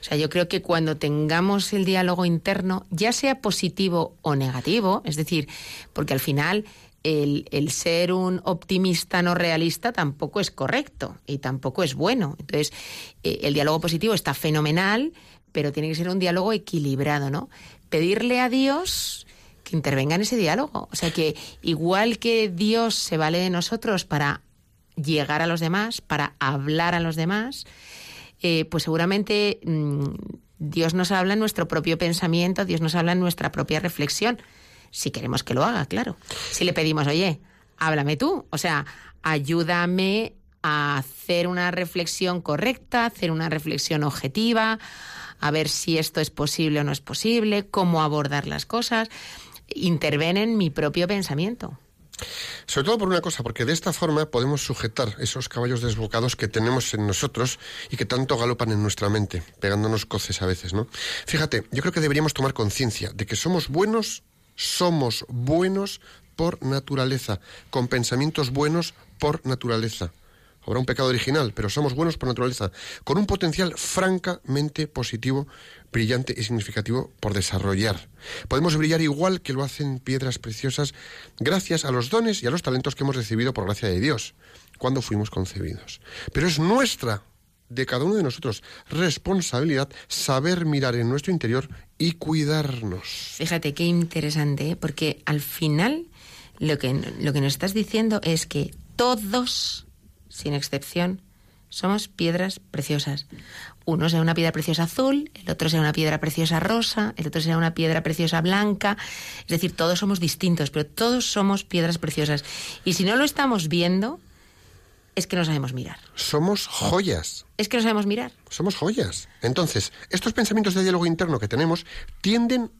[SPEAKER 2] O sea, yo creo que cuando tengamos el diálogo interno, ya sea positivo o negativo, es decir, porque al final el, ser un optimista no realista tampoco es correcto y tampoco es bueno. Entonces, eh, el diálogo positivo está fenomenal, pero tiene que ser un diálogo equilibrado, ¿no? Pedirle a Dios que intervenga en ese diálogo. O sea que igual que Dios se vale de nosotros para llegar a los demás, para hablar a los demás, eh, pues seguramente mm, Dios nos habla en nuestro propio pensamiento, Dios nos habla en nuestra propia reflexión, si queremos que lo haga, claro. Si le pedimos, oye, háblame tú, o sea, ayúdame a hacer una reflexión correcta, hacer una reflexión objetiva, a ver si esto es posible o no es posible, cómo abordar las cosas interven en mi propio pensamiento.
[SPEAKER 1] Sobre todo por una cosa, porque de esta forma podemos sujetar esos caballos desbocados que tenemos en nosotros y que tanto galopan en nuestra mente, pegándonos coces a veces, ¿no? Fíjate, yo creo que deberíamos tomar conciencia de que somos buenos, somos buenos por naturaleza, con pensamientos buenos por naturaleza. Habrá un pecado original, pero somos buenos por naturaleza, con un potencial francamente positivo, brillante y significativo por desarrollar. Podemos brillar igual que lo hacen piedras preciosas gracias a los dones y a los talentos que hemos recibido por gracia de Dios cuando fuimos concebidos. Pero es nuestra, de cada uno de nosotros, responsabilidad saber mirar en nuestro interior y cuidarnos.
[SPEAKER 2] Fíjate qué interesante, ¿eh? porque al final lo que, lo que nos estás diciendo es que todos sin excepción, somos piedras preciosas. Uno sea una piedra preciosa azul, el otro sea una piedra preciosa rosa, el otro sea una piedra preciosa blanca. Es decir, todos somos distintos, pero todos somos piedras preciosas. Y si no lo estamos viendo, es que no sabemos mirar.
[SPEAKER 1] Somos joyas.
[SPEAKER 2] Es que no sabemos mirar.
[SPEAKER 1] Somos joyas. Entonces, estos pensamientos de diálogo interno que tenemos tienden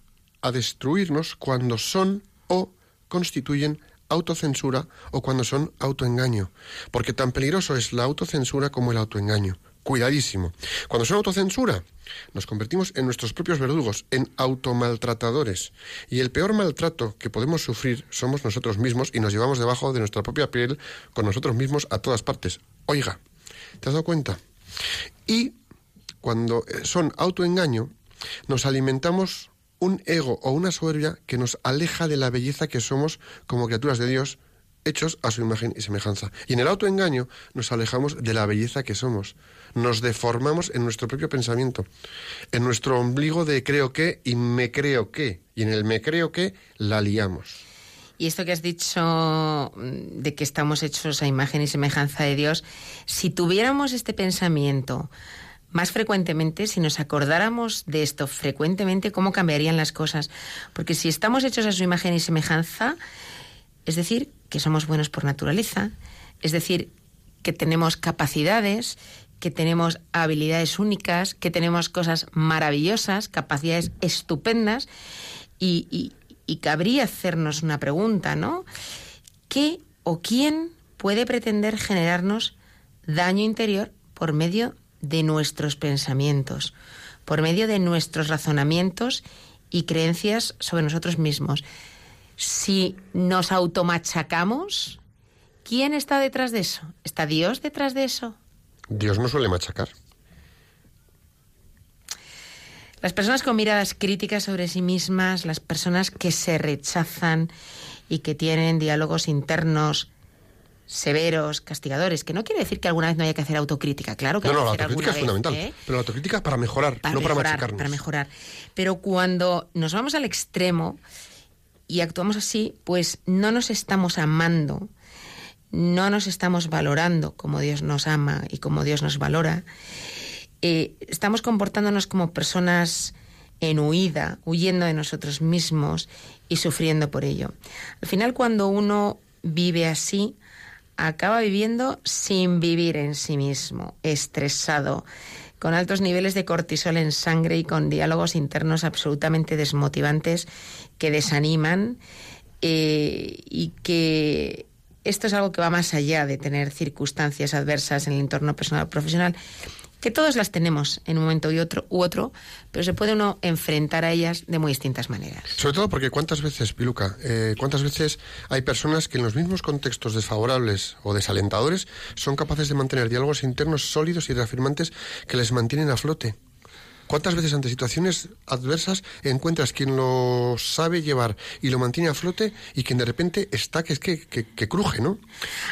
[SPEAKER 1] a destruirnos cuando son o constituyen autocensura o cuando son autoengaño, porque tan peligroso es la autocensura como el autoengaño. Cuidadísimo. Cuando son autocensura, nos convertimos en nuestros propios verdugos, en automaltratadores. Y el peor maltrato que podemos sufrir somos nosotros mismos y nos llevamos debajo de nuestra propia piel con nosotros mismos a todas partes. Oiga, ¿te has dado cuenta? Y cuando eh, son autoengaño, nos alimentamos un ego o una soberbia que nos aleja de la belleza que somos como criaturas de Dios, hechos a su imagen y semejanza. Y en el autoengaño nos alejamos de la belleza que somos. Nos deformamos en nuestro propio pensamiento, en nuestro ombligo de creo que y me creo que. Y en el me creo que la liamos.
[SPEAKER 2] Y esto que has dicho mm, de que estamos hechos a imagen y semejanza de Dios, si tuviéramos este pensamiento más frecuentemente, si nos acordáramos de esto frecuentemente, cómo cambiarían las cosas. Porque si estamos hechos a su imagen y semejanza, es decir, que somos buenos por naturaleza, es decir, que tenemos capacidades, que tenemos habilidades únicas, que tenemos cosas maravillosas, capacidades estupendas, y, cabría hacernos una pregunta, ¿no? ¿Qué o quién puede pretender generarnos daño interior por medio de nuestros pensamientos, por medio de nuestros razonamientos y creencias sobre nosotros mismos. Si nos automachacamos, ¿quién está detrás de eso? ¿Está Dios detrás de eso?
[SPEAKER 1] Dios no suele machacar.
[SPEAKER 2] Las personas con miradas críticas sobre sí mismas, las personas que se rechazan y que tienen diálogos internos severos, castigadores, que no quiere decir que alguna vez no haya que hacer autocrítica, claro que
[SPEAKER 1] no, no, la autocrítica es fundamental,
[SPEAKER 2] ¿eh?
[SPEAKER 1] pero la autocrítica para mejorar, no para machacarnos.
[SPEAKER 2] Para mejorar. Pero cuando nos vamos al extremo y actuamos así, pues no nos estamos amando, no nos estamos valorando como Dios nos ama y como Dios nos valora, eh, estamos comportándonos como personas en huida, huyendo de nosotros mismos y sufriendo por ello. Al final, cuando uno vive así, acaba viviendo sin vivir en sí mismo, estresado, con altos niveles de cortisol en sangre y con diálogos internos absolutamente desmotivantes que desaniman eh, y que esto es algo que va más allá de tener circunstancias adversas en el entorno personal o profesional, que todos las tenemos en un momento otro, u otro, pero se puede uno enfrentar a ellas de muy distintas maneras.
[SPEAKER 1] Sobre todo porque cuántas veces, Piluca, eh, cuántas veces hay personas que en los mismos contextos desfavorables o desalentadores son capaces de mantener diálogos internos sólidos y reafirmantes que les mantienen a flote. ¿Cuántas veces ante situaciones adversas encuentras quien lo sabe llevar y lo mantiene a flote y quien de repente está que es que, que, cruje, ¿no?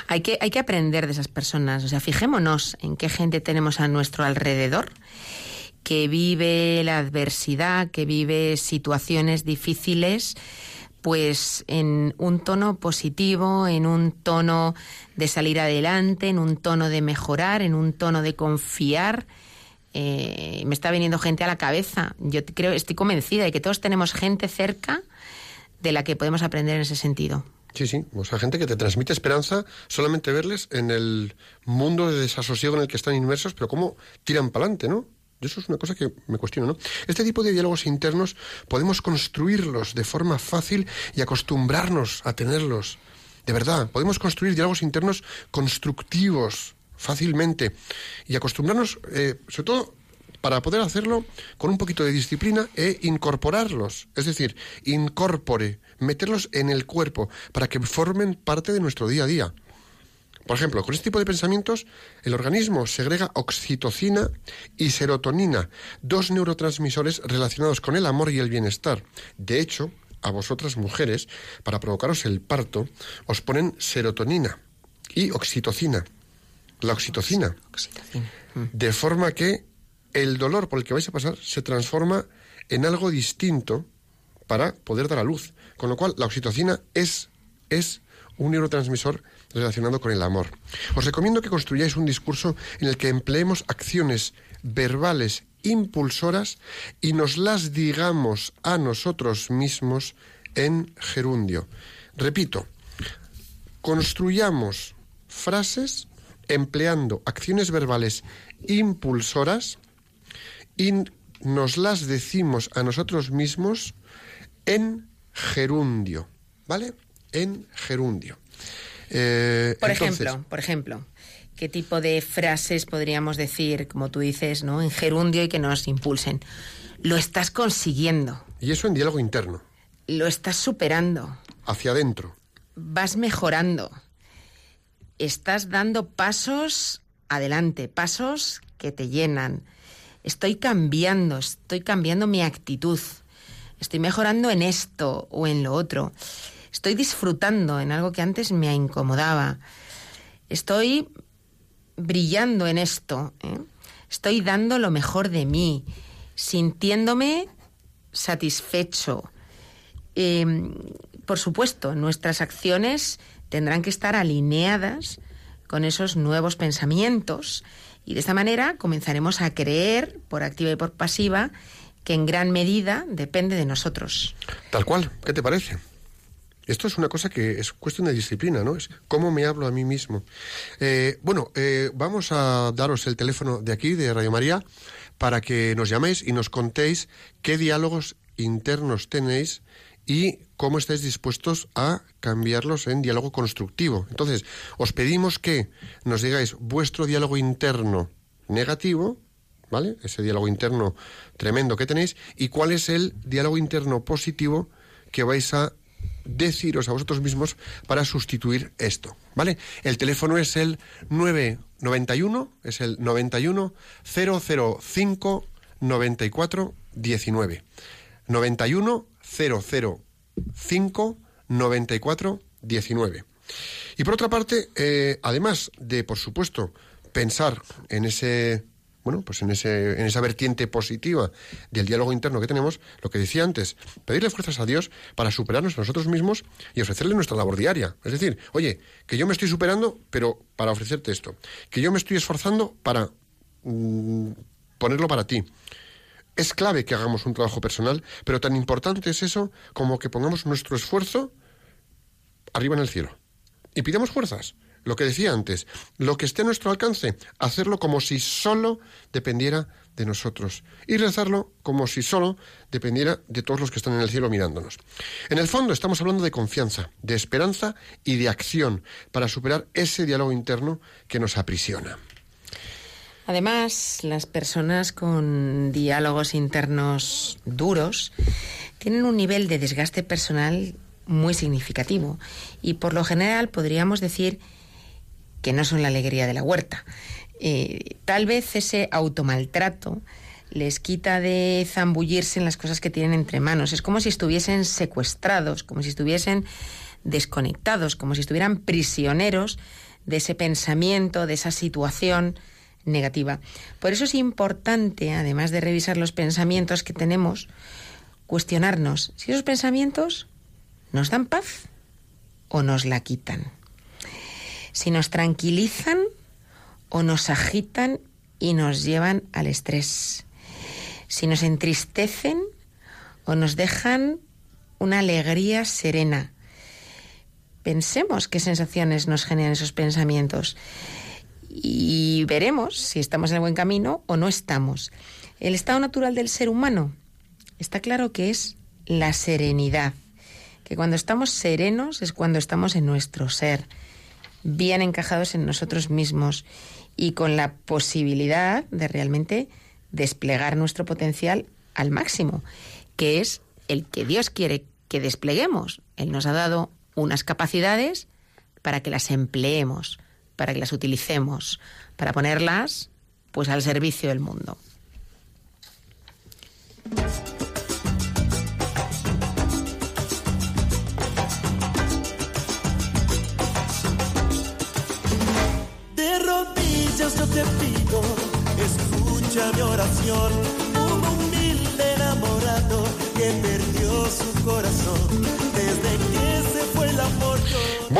[SPEAKER 2] Hay que, hay que aprender de esas personas. O sea, fijémonos en qué gente tenemos a nuestro alrededor que vive la adversidad, que vive situaciones difíciles, pues en un tono positivo, en un tono de salir adelante, en un tono de mejorar, en un tono de confiar eh, me está viniendo gente a la cabeza. Yo creo, estoy convencida de que todos tenemos gente cerca de la que podemos aprender en ese sentido.
[SPEAKER 1] Sí, sí, o sea, gente que te transmite esperanza solamente verles en el mundo de desasosiego en el que están inmersos, pero cómo tiran para adelante, ¿no? Eso es una cosa que me cuestiono, ¿no? Este tipo de diálogos internos podemos construirlos de forma fácil y acostumbrarnos a tenerlos. De verdad, podemos construir diálogos internos constructivos, fácilmente y acostumbrarnos, eh, sobre todo para poder hacerlo con un poquito de disciplina e incorporarlos, es decir, incorpore, meterlos en el cuerpo para que formen parte de nuestro día a día. Por ejemplo, con este tipo de pensamientos, el organismo segrega oxitocina y serotonina, dos neurotransmisores relacionados con el amor y el bienestar. De hecho, a vosotras mujeres, para provocaros el parto, os ponen serotonina y oxitocina la oxitocina. Mm. De forma que el dolor por el que vais a pasar se transforma en algo distinto para poder dar a luz. Con lo cual, la oxitocina es, es un neurotransmisor relacionado con el amor. Os recomiendo que construyáis un discurso en el que empleemos acciones verbales impulsoras y nos las digamos a nosotros mismos en gerundio. Repito, construyamos frases empleando acciones verbales impulsoras y nos las decimos a nosotros mismos en gerundio, ¿vale? En gerundio.
[SPEAKER 2] Eh, por ejemplo, por ejemplo, ¿qué tipo de frases podríamos decir, como tú dices, ¿no? En gerundio y que nos impulsen. Lo estás consiguiendo.
[SPEAKER 1] Y eso en diálogo interno.
[SPEAKER 2] Lo estás superando.
[SPEAKER 1] Hacia adentro.
[SPEAKER 2] Vas mejorando estás dando pasos adelante, pasos que te llenan. Estoy cambiando, estoy cambiando mi actitud. Estoy mejorando en esto o en lo otro. Estoy disfrutando en algo que antes me incomodaba. Estoy brillando en esto. ¿eh? Estoy dando lo mejor de mí, sintiéndome satisfecho. Em, por supuesto, nuestras acciones tendrán que estar alineadas con esos nuevos pensamientos y de esta manera comenzaremos a creer, por activa y por pasiva, que en gran medida depende de nosotros.
[SPEAKER 1] Tal cual, ¿qué te parece? Esto es una cosa que es cuestión de disciplina, ¿no? Es cómo me hablo a mí mismo. Eh, bueno, eh, vamos a daros el teléfono de aquí, de Radio María, para que nos llaméis y nos contéis qué diálogos internos tenéis y cómo estáis dispuestos a cambiarlos en diálogo constructivo. Entonces, os pedimos que nos digáis vuestro diálogo interno negativo, ¿vale? Ese diálogo interno tremendo que tenéis, y cuál es el diálogo interno positivo que vais a deciros a vosotros mismos para sustituir esto, ¿vale? El teléfono es el 991, es el 91 005 94 19. 91 005 94 19. Y por otra parte, eh, además de, por supuesto, pensar en ese bueno, pues en, ese, en esa vertiente positiva del diálogo interno que tenemos, lo que decía antes, pedirle fuerzas a Dios para superarnos a nosotros mismos y ofrecerle nuestra labor diaria. Es decir, oye, que yo me estoy superando, pero para ofrecerte esto. Que yo me estoy esforzando para mm, ponerlo para ti. Es clave que hagamos un trabajo personal, pero tan importante es eso como que pongamos nuestro esfuerzo arriba en el cielo. Y pidamos fuerzas. lo que decía antes, lo que esté a nuestro alcance, hacerlo como si solo dependiera de nosotros y rezarlo como si solo dependiera de todos los que están en el cielo mirándonos. En el fondo estamos hablando de confianza, de esperanza y de acción para superar ese diálogo interno que nos aprisiona.
[SPEAKER 2] Además, las personas con diálogos internos duros tienen un nivel de desgaste personal muy significativo y por lo general podríamos decir que no son la alegría de la huerta. Eh, tal vez ese automaltrato les quita de zambullirse en las cosas que tienen entre manos. Es como si estuviesen secuestrados, como si estuviesen desconectados, como si estuvieran prisioneros de ese pensamiento, de esa situación negativa. Por eso es importante, además de revisar los pensamientos que tenemos, cuestionarnos si esos pensamientos nos dan paz o nos la quitan. Si nos tranquilizan o nos agitan y nos llevan al estrés. Si nos entristecen o nos dejan una alegría serena. Pensemos qué sensaciones nos generan esos pensamientos y veremos si estamos en el buen camino o no estamos. El estado natural del ser humano está claro que es la serenidad, que cuando estamos serenos es cuando estamos en nuestro ser, bien encajados en nosotros mismos y con la posibilidad de realmente desplegar nuestro potencial al máximo, que es el que Dios quiere que despleguemos. Él nos ha dado unas capacidades para que las empleemos para que las utilicemos, para ponerlas pues al servicio del mundo.
[SPEAKER 3] De rodillas yo te pido, escucha mi oración, un humilde enamorado que perdió su corazón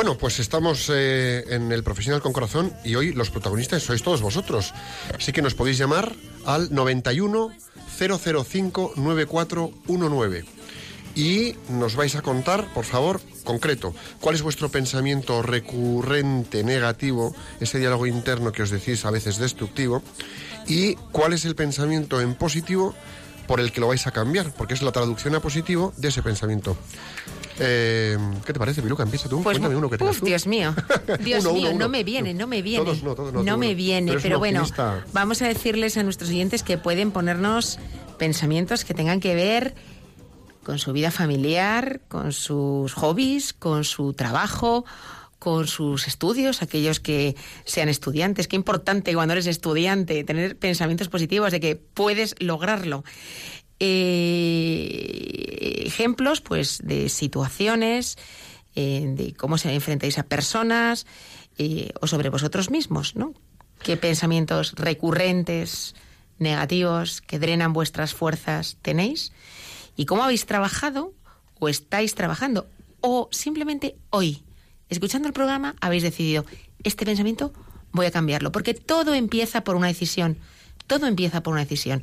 [SPEAKER 1] Bueno, pues estamos eh, en el Profesional con Corazón y hoy los protagonistas sois todos vosotros. Así que nos podéis llamar al 91 005 9419 y nos vais a contar, por favor, concreto, cuál es vuestro pensamiento recurrente negativo, ese diálogo interno que os decís a veces destructivo, y cuál es el pensamiento en positivo por el que lo vais a cambiar, porque es la traducción a positivo de ese pensamiento. Eh, ¿Qué te parece, Piluca? Empieza tú.
[SPEAKER 2] Pues,
[SPEAKER 1] Cuéntame uno que tengas
[SPEAKER 2] uf,
[SPEAKER 1] tú.
[SPEAKER 2] Dios mío. Dios
[SPEAKER 1] Uno,
[SPEAKER 2] mío,
[SPEAKER 1] uno,
[SPEAKER 2] no me viene, no me viene.
[SPEAKER 1] Todos no, todos no,
[SPEAKER 2] No me viene, pero bueno, vamos a decirles a nuestros oyentes que pueden ponernos pensamientos que tengan que ver con su vida familiar, con sus hobbies, con su trabajo, con sus estudios, aquellos que sean estudiantes. Qué importante cuando eres estudiante tener pensamientos positivos de que puedes lograrlo. Eh, ejemplos, pues, de situaciones, eh, de cómo se enfrentáis a personas eh, o sobre vosotros mismos, ¿no? ¿Qué pensamientos recurrentes, negativos, que drenan vuestras fuerzas tenéis? ¿Y cómo habéis trabajado o estáis trabajando? O simplemente hoy, escuchando el programa, habéis decidido, este pensamiento voy a cambiarlo, porque todo empieza por una decisión, todo empieza por una decisión.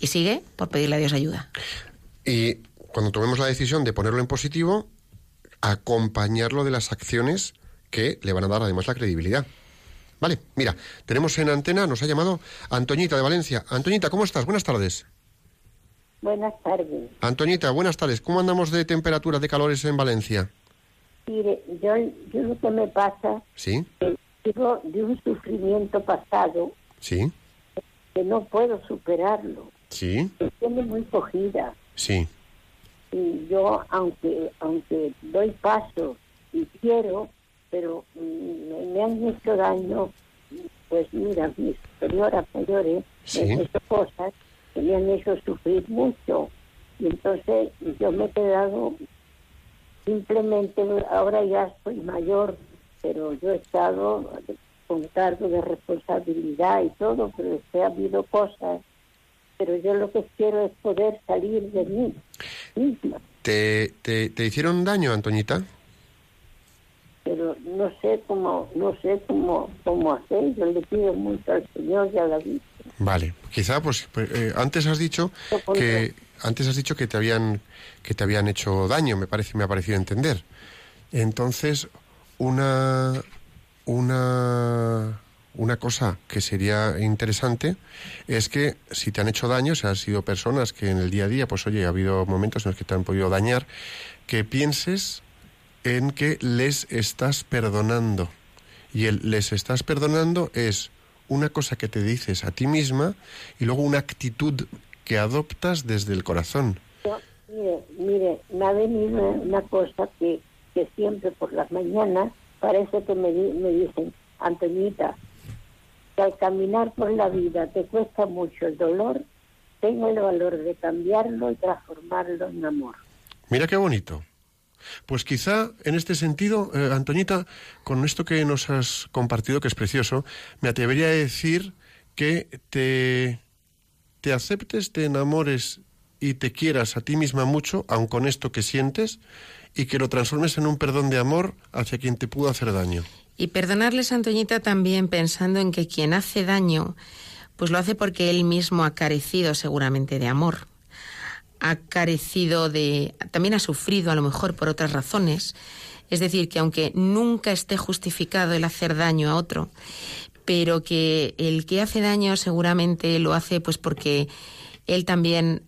[SPEAKER 2] Y sigue por pedirle a Dios ayuda.
[SPEAKER 1] Y cuando tomemos la decisión de ponerlo en positivo, acompañarlo de las acciones que le van a dar además la credibilidad. Vale, mira, tenemos en antena, nos ha llamado Antoñita de Valencia. Antoñita, ¿cómo estás? Buenas tardes.
[SPEAKER 4] Buenas tardes.
[SPEAKER 1] Antoñita, buenas tardes. ¿Cómo andamos de temperatura, de calores en Valencia?
[SPEAKER 4] Mire, yo, yo lo que me pasa
[SPEAKER 1] ¿Sí?
[SPEAKER 4] es que digo de un sufrimiento pasado
[SPEAKER 1] ¿Sí?
[SPEAKER 4] que no puedo superarlo.
[SPEAKER 1] ¿Sí?
[SPEAKER 4] Me tiene muy cogida.
[SPEAKER 1] Sí.
[SPEAKER 4] Y yo, aunque aunque doy pasos y quiero, pero mm, me, me han hecho daño, pues mira, mis superiores mayores
[SPEAKER 1] Sí.
[SPEAKER 4] me han hecho cosas que me han hecho sufrir mucho. Y entonces yo me he quedado simplemente, ahora ya soy mayor, pero yo he estado con cargo de responsabilidad y todo, pero es que ha habido cosas, pero yo lo que quiero es poder salir de mí misma.
[SPEAKER 1] ¿Te, te, te hicieron daño, Antoñita?
[SPEAKER 4] pero no sé cómo no sé cómo cómo hacer yo le pido mucho al señor y a la vida
[SPEAKER 1] Vale, quizá pues, pues, eh, antes has dicho que antes has dicho que te habían que te habían hecho daño, me parece me ha parecido entender. Entonces, una una, una cosa que sería interesante es que si te han hecho daño, si han sido personas que en el día a día, pues oye, ha habido momentos en los que te han podido dañar, que pienses en que les estás perdonando. Y el les estás perdonando es una cosa que te dices a ti misma y luego una actitud que adoptas desde el corazón.
[SPEAKER 4] mire, mire, me ha venido una cosa que, que siempre por las mañanas parece que me, me dicen, Antonita, al caminar por la vida te cuesta mucho el dolor, tengo el valor de cambiarlo y transformarlo en amor.
[SPEAKER 1] Mira qué bonito. Pues quizá en este sentido, eh, Antoñita, con esto que nos has compartido, que es precioso, me atrevería a decir que te, te aceptes, te enamores y te quieras a ti misma mucho, aun con esto que sientes, y que lo transformes en un perdón de amor hacia quien te pudo hacer daño.
[SPEAKER 2] Y perdonarles, Antoñita, también pensando en que quien hace daño, pues lo hace porque él mismo ha carecido seguramente de amor ha carecido de, también ha sufrido a lo mejor por otras razones. Es decir, que aunque nunca esté justificado el hacer daño a otro, pero que el que hace daño seguramente lo hace pues porque él también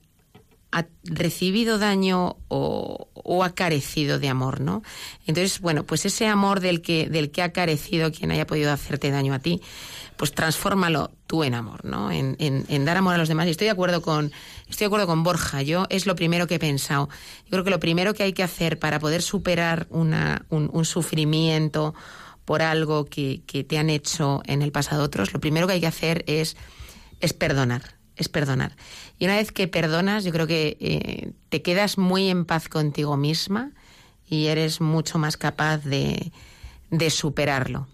[SPEAKER 2] ha recibido daño o, o, ha carecido de amor, ¿no? Entonces, bueno, pues ese amor del que, del que ha carecido quien haya podido hacerte daño a ti, pues transfórmalo tú en amor, ¿no? En, en, dar amor a los demás. Y estoy de acuerdo con, estoy de acuerdo con Borja. Yo es lo primero que he pensado. Yo creo que lo primero que hay que hacer para poder superar una, un, sufrimiento por algo que, que, te han hecho en el pasado otros, lo primero que hay que hacer es, es perdonar. Es perdonar. Y una vez que perdonas, yo creo que eh, te quedas muy en paz contigo misma y eres mucho más capaz de, de superarlo.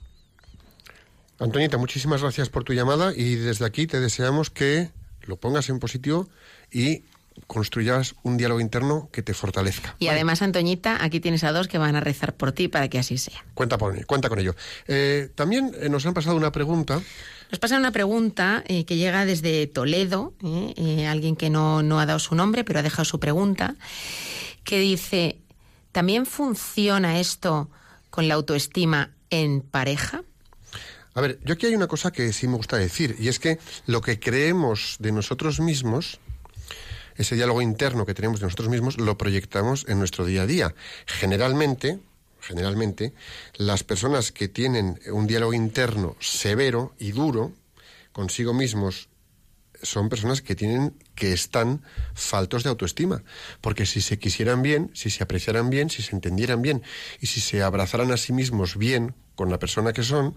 [SPEAKER 1] Antonita, muchísimas gracias por tu llamada y desde aquí te deseamos que lo pongas en positivo y construyas un diálogo interno que te fortalezca.
[SPEAKER 2] Y además, Antoñita, aquí tienes a dos que van a rezar por ti para que así sea.
[SPEAKER 1] Cuenta, por, cuenta con ello. Eh, también eh, nos han pasado una pregunta.
[SPEAKER 2] Nos pasa una pregunta eh, que llega desde Toledo, alguien que no, no ha dado su nombre, pero ha dejado su pregunta, que dice, ¿también funciona esto con la autoestima en pareja?
[SPEAKER 1] A ver, yo aquí hay una cosa que sí me gusta decir, y es que lo que creemos de nosotros mismos, ese diálogo interno que tenemos de nosotros mismos, lo proyectamos en nuestro día a día. Generalmente, generalmente, las personas que tienen un diálogo interno severo y duro consigo mismos son personas que tienen que están faltos de autoestima, porque si se quisieran bien, si se apreciaran bien, si se entendieran bien y si se abrazaran a sí mismos bien con la persona que son,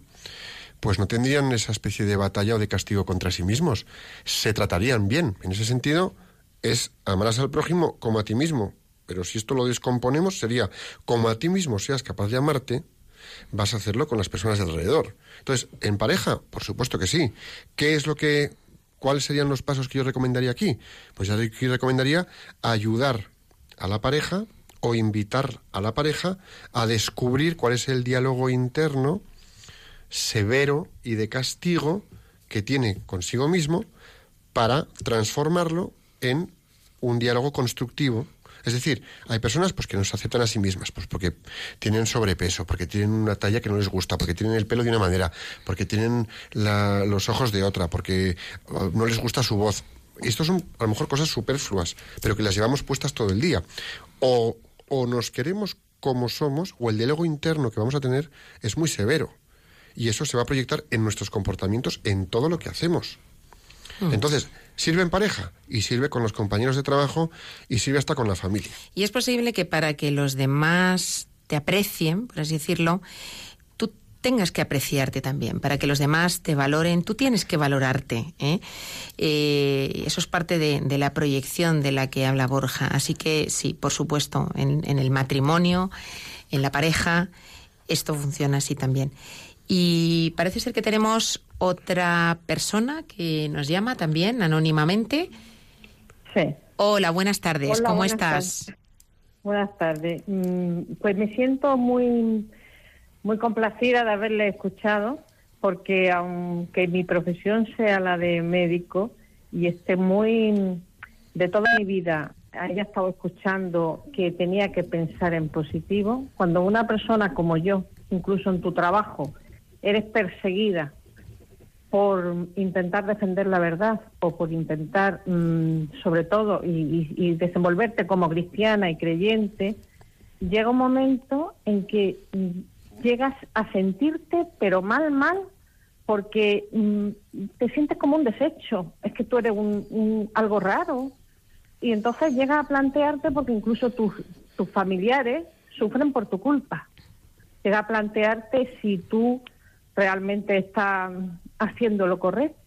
[SPEAKER 1] pues no tendrían esa especie de batalla o de castigo contra sí mismos. Se tratarían bien. En ese sentido, es amarás al prójimo como a ti mismo. Pero si esto lo descomponemos, sería como a ti mismo seas capaz de amarte, vas a hacerlo con las personas de alrededor. Entonces, en pareja, por supuesto que sí. ¿Qué es lo que cuáles serían los pasos que yo recomendaría aquí? Pues yo aquí recomendaría ayudar a la pareja o invitar a la pareja a descubrir cuál es el diálogo interno severo y de castigo que tiene consigo mismo para transformarlo en un diálogo constructivo. Es decir, hay personas pues que no se aceptan a sí mismas, pues porque tienen sobrepeso, porque tienen una talla que no les gusta, porque tienen el pelo de una manera, porque tienen los ojos de otra, porque uh, no les gusta su voz. Estos son a lo mejor cosas superfluas, pero que las llevamos puestas todo el día. O, o nos queremos como somos, o el diálogo interno que vamos a tener es muy severo y eso se va a proyectar en nuestros comportamientos, en todo lo que hacemos. Hmm. Entonces, sirve en pareja y sirve con los compañeros de trabajo y sirve hasta con la familia.
[SPEAKER 2] Y es posible que para que los demás te aprecien, por así decirlo, tú tengas que apreciarte también. Para que los demás te valoren, tú tienes que valorarte. ¿eh? Eh, eso es parte de, la proyección de la que habla Borja. Así que sí, por supuesto, en el matrimonio, en la pareja, esto funciona así también. Y parece ser que tenemos otra persona que nos llama también anónimamente.
[SPEAKER 5] Sí.
[SPEAKER 2] Hola, buenas tardes. ¿Cómo estás?
[SPEAKER 5] Buenas tardes. Mm, pues me siento muy, muy complacida de haberle escuchado, porque aunque mi profesión sea la de médico y esté muy de toda mi vida haya estado escuchando que tenía que pensar en positivo, cuando una persona como yo, incluso en tu trabajo, eres perseguida por intentar defender la verdad o por intentar, mm, sobre todo, y, y desenvolverte como cristiana y creyente, llega un momento en que mm, llegas a sentirte, pero mal, mal, porque mm, te sientes como un desecho, es que tú eres un, un- algo raro. Y entonces llegas a plantearte, porque incluso tus, tus familiares sufren por tu culpa. Llega a plantearte si tú realmente estás haciendo lo correcto.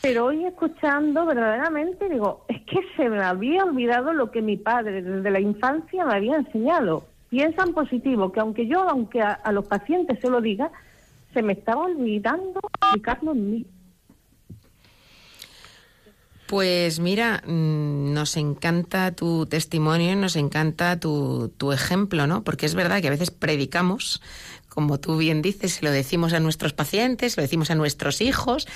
[SPEAKER 5] Pero hoy escuchando verdaderamente digo, es que se me había olvidado lo que mi padre desde la infancia me había enseñado. Piensa en positivo, que aunque yo, aunque a, a los pacientes se lo diga, se me estaba olvidando aplicarlo en mí.
[SPEAKER 2] Pues mira, mm, nos encanta tu testimonio, nos encanta tu, tu ejemplo, ¿no? Porque es verdad que a veces predicamos, como tú bien dices, se lo decimos a nuestros pacientes, se lo decimos a nuestros hijos,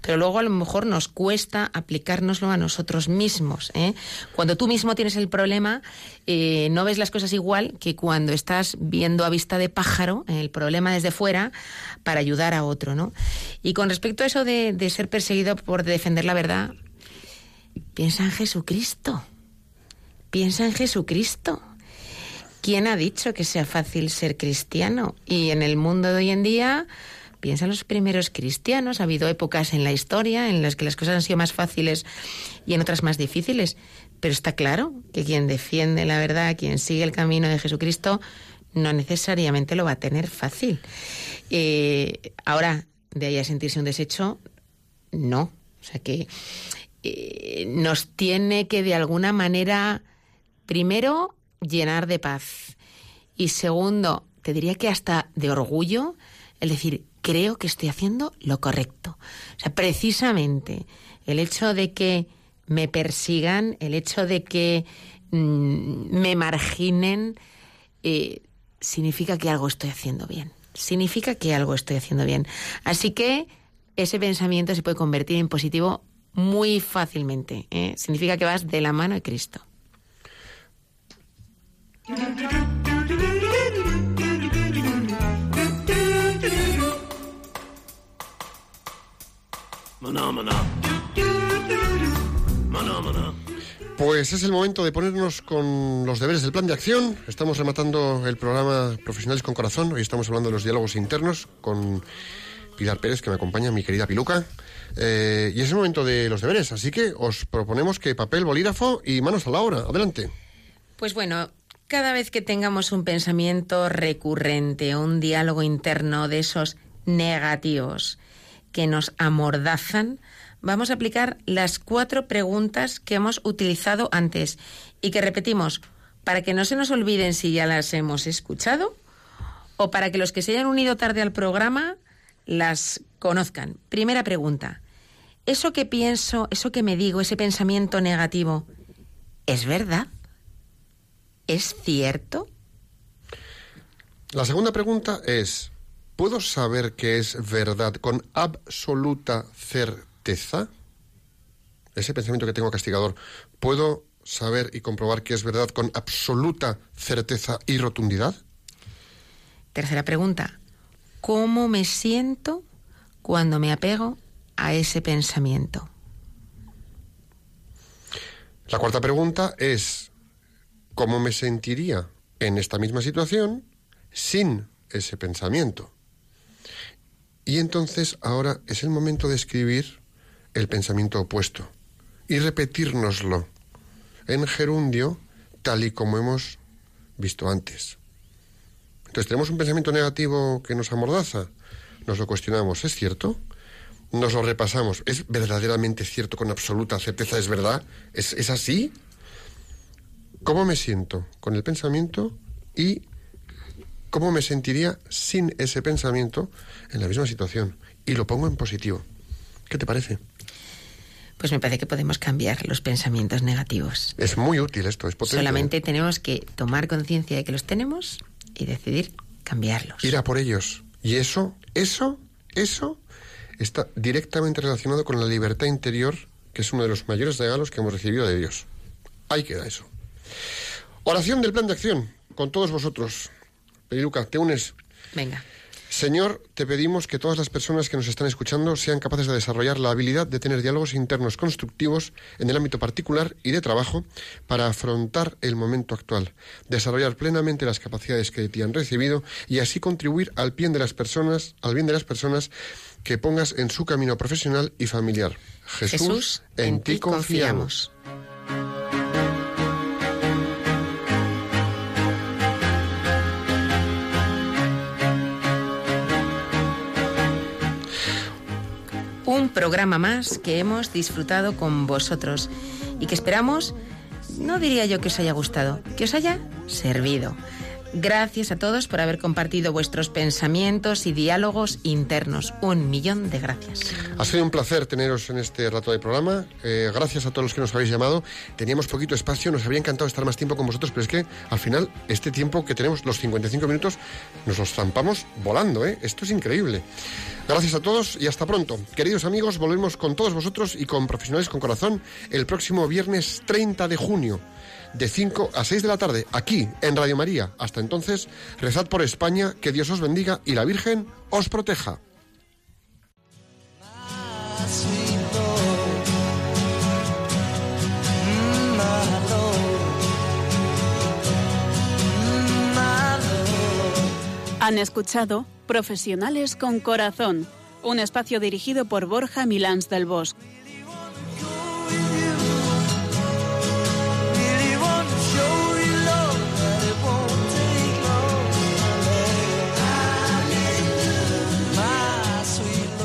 [SPEAKER 2] pero luego a lo mejor nos cuesta aplicárnoslo a nosotros mismos. ¿eh? Cuando tú mismo tienes el problema, eh, no ves las cosas igual que cuando estás viendo a vista de pájaro el problema desde fuera para ayudar a otro, ¿no? Y con respecto a eso de, de ser perseguido por defender la verdad, Piensa en Jesucristo. Piensa en Jesucristo. ¿Quién ha dicho que sea fácil ser cristiano? Y en el mundo de hoy en día, piensa en los primeros cristianos. Ha habido épocas en la historia en las que las cosas han sido más fáciles y en otras más difíciles. Pero está claro que quien defiende la verdad, quien sigue el camino de Jesucristo, no necesariamente lo va a tener fácil. Eh, ahora, de ahí a sentirse un desecho, no. O sea que eh, nos tiene que de alguna manera, primero, llenar de paz y segundo, te diría que hasta de orgullo, el decir, creo que estoy haciendo lo correcto. O sea, precisamente el hecho de que me persigan, el hecho de que mm, me marginen, eh, significa que algo estoy haciendo bien. Significa que algo estoy haciendo bien. Así que ese pensamiento se puede convertir en positivo muy fácilmente. ¿eh? Significa que vas de la mano de Cristo.
[SPEAKER 1] Pues es el momento de ponernos con los deberes del plan de acción. Estamos rematando el programa Profesionales con Corazón. Hoy estamos hablando de los diálogos internos con Pilar Pérez, que me acompaña, mi querida Piluca. Eh, y es el momento de los deberes, así que os proponemos que papel, bolígrafo y manos a la obra. Adelante.
[SPEAKER 2] Pues bueno, cada vez que tengamos un pensamiento recurrente, un diálogo interno de esos negativos que nos amordazan, vamos a aplicar las cuatro preguntas que hemos utilizado antes y que repetimos para que no se nos olviden si ya las hemos escuchado o para que los que se hayan unido tarde al programa las conozcan. Primera pregunta. ¿Eso que pienso, eso que me digo, ese pensamiento negativo, ¿es verdad? ¿Es cierto?
[SPEAKER 1] La segunda pregunta es, ¿puedo saber que es verdad con absoluta certeza? Ese pensamiento que tengo castigador, ¿puedo saber y comprobar que es verdad con absoluta certeza y rotundidad?
[SPEAKER 2] Tercera pregunta. ¿Cómo me siento cuando me apego a ese pensamiento?
[SPEAKER 1] La cuarta pregunta es, ¿cómo me sentiría en esta misma situación sin ese pensamiento? Y entonces ahora es el momento de escribir el pensamiento opuesto y repetírnoslo en gerundio tal y como hemos visto antes. Entonces tenemos un pensamiento negativo que nos amordaza, nos lo cuestionamos, ¿es cierto? Nos lo repasamos, ¿es verdaderamente cierto con absoluta certeza? ¿Es verdad? ¿Es, es así? ¿Cómo me siento con el pensamiento y cómo me sentiría sin ese pensamiento en la misma situación? Y lo pongo en positivo. ¿Qué te parece?
[SPEAKER 2] Pues me parece que podemos cambiar los pensamientos negativos.
[SPEAKER 1] Es muy útil esto, es potente.
[SPEAKER 2] Solamente
[SPEAKER 1] ¿eh?
[SPEAKER 2] tenemos que tomar conciencia de que los tenemos y decidir cambiarlos.
[SPEAKER 1] Ir a por ellos. Y eso, eso, eso está directamente relacionado con la libertad interior, que es uno de los mayores regalos que hemos recibido de Dios. Ahí queda eso. Oración del plan de acción con todos vosotros. Periluca, te unes.
[SPEAKER 2] Venga.
[SPEAKER 1] Señor, te pedimos que todas las personas que nos están escuchando sean capaces de desarrollar la habilidad de tener diálogos internos constructivos en el ámbito particular y de trabajo para afrontar el momento actual, desarrollar plenamente las capacidades que ti han recibido y así contribuir al bien de las personas, al bien de las personas que pongas en su camino profesional y familiar. Jesús, en, ti confiamos.
[SPEAKER 2] Programa más que hemos disfrutado con vosotros y que esperamos, no diría yo que os haya gustado, que os haya servido. Gracias a todos por haber compartido vuestros pensamientos y diálogos internos. Un millón de gracias.
[SPEAKER 1] Ha sido un placer teneros en este rato de programa. Eh, gracias a todos los que nos habéis llamado. Teníamos poquito espacio, nos había encantado estar más tiempo con vosotros, pero es que al final este tiempo que tenemos, los 55 minutos, nos los zampamos volando. ¿eh? Esto es increíble. Gracias a todos y hasta pronto. Queridos amigos, volvemos con todos vosotros y con Profesionales con Corazón el próximo viernes 30 de junio de 5 a 6 de la tarde, aquí en Radio María. Hasta entonces, rezad por España, que Dios os bendiga y la Virgen os proteja.
[SPEAKER 6] Han escuchado Profesionales con Corazón, un espacio dirigido por Borja Milans del Bosch.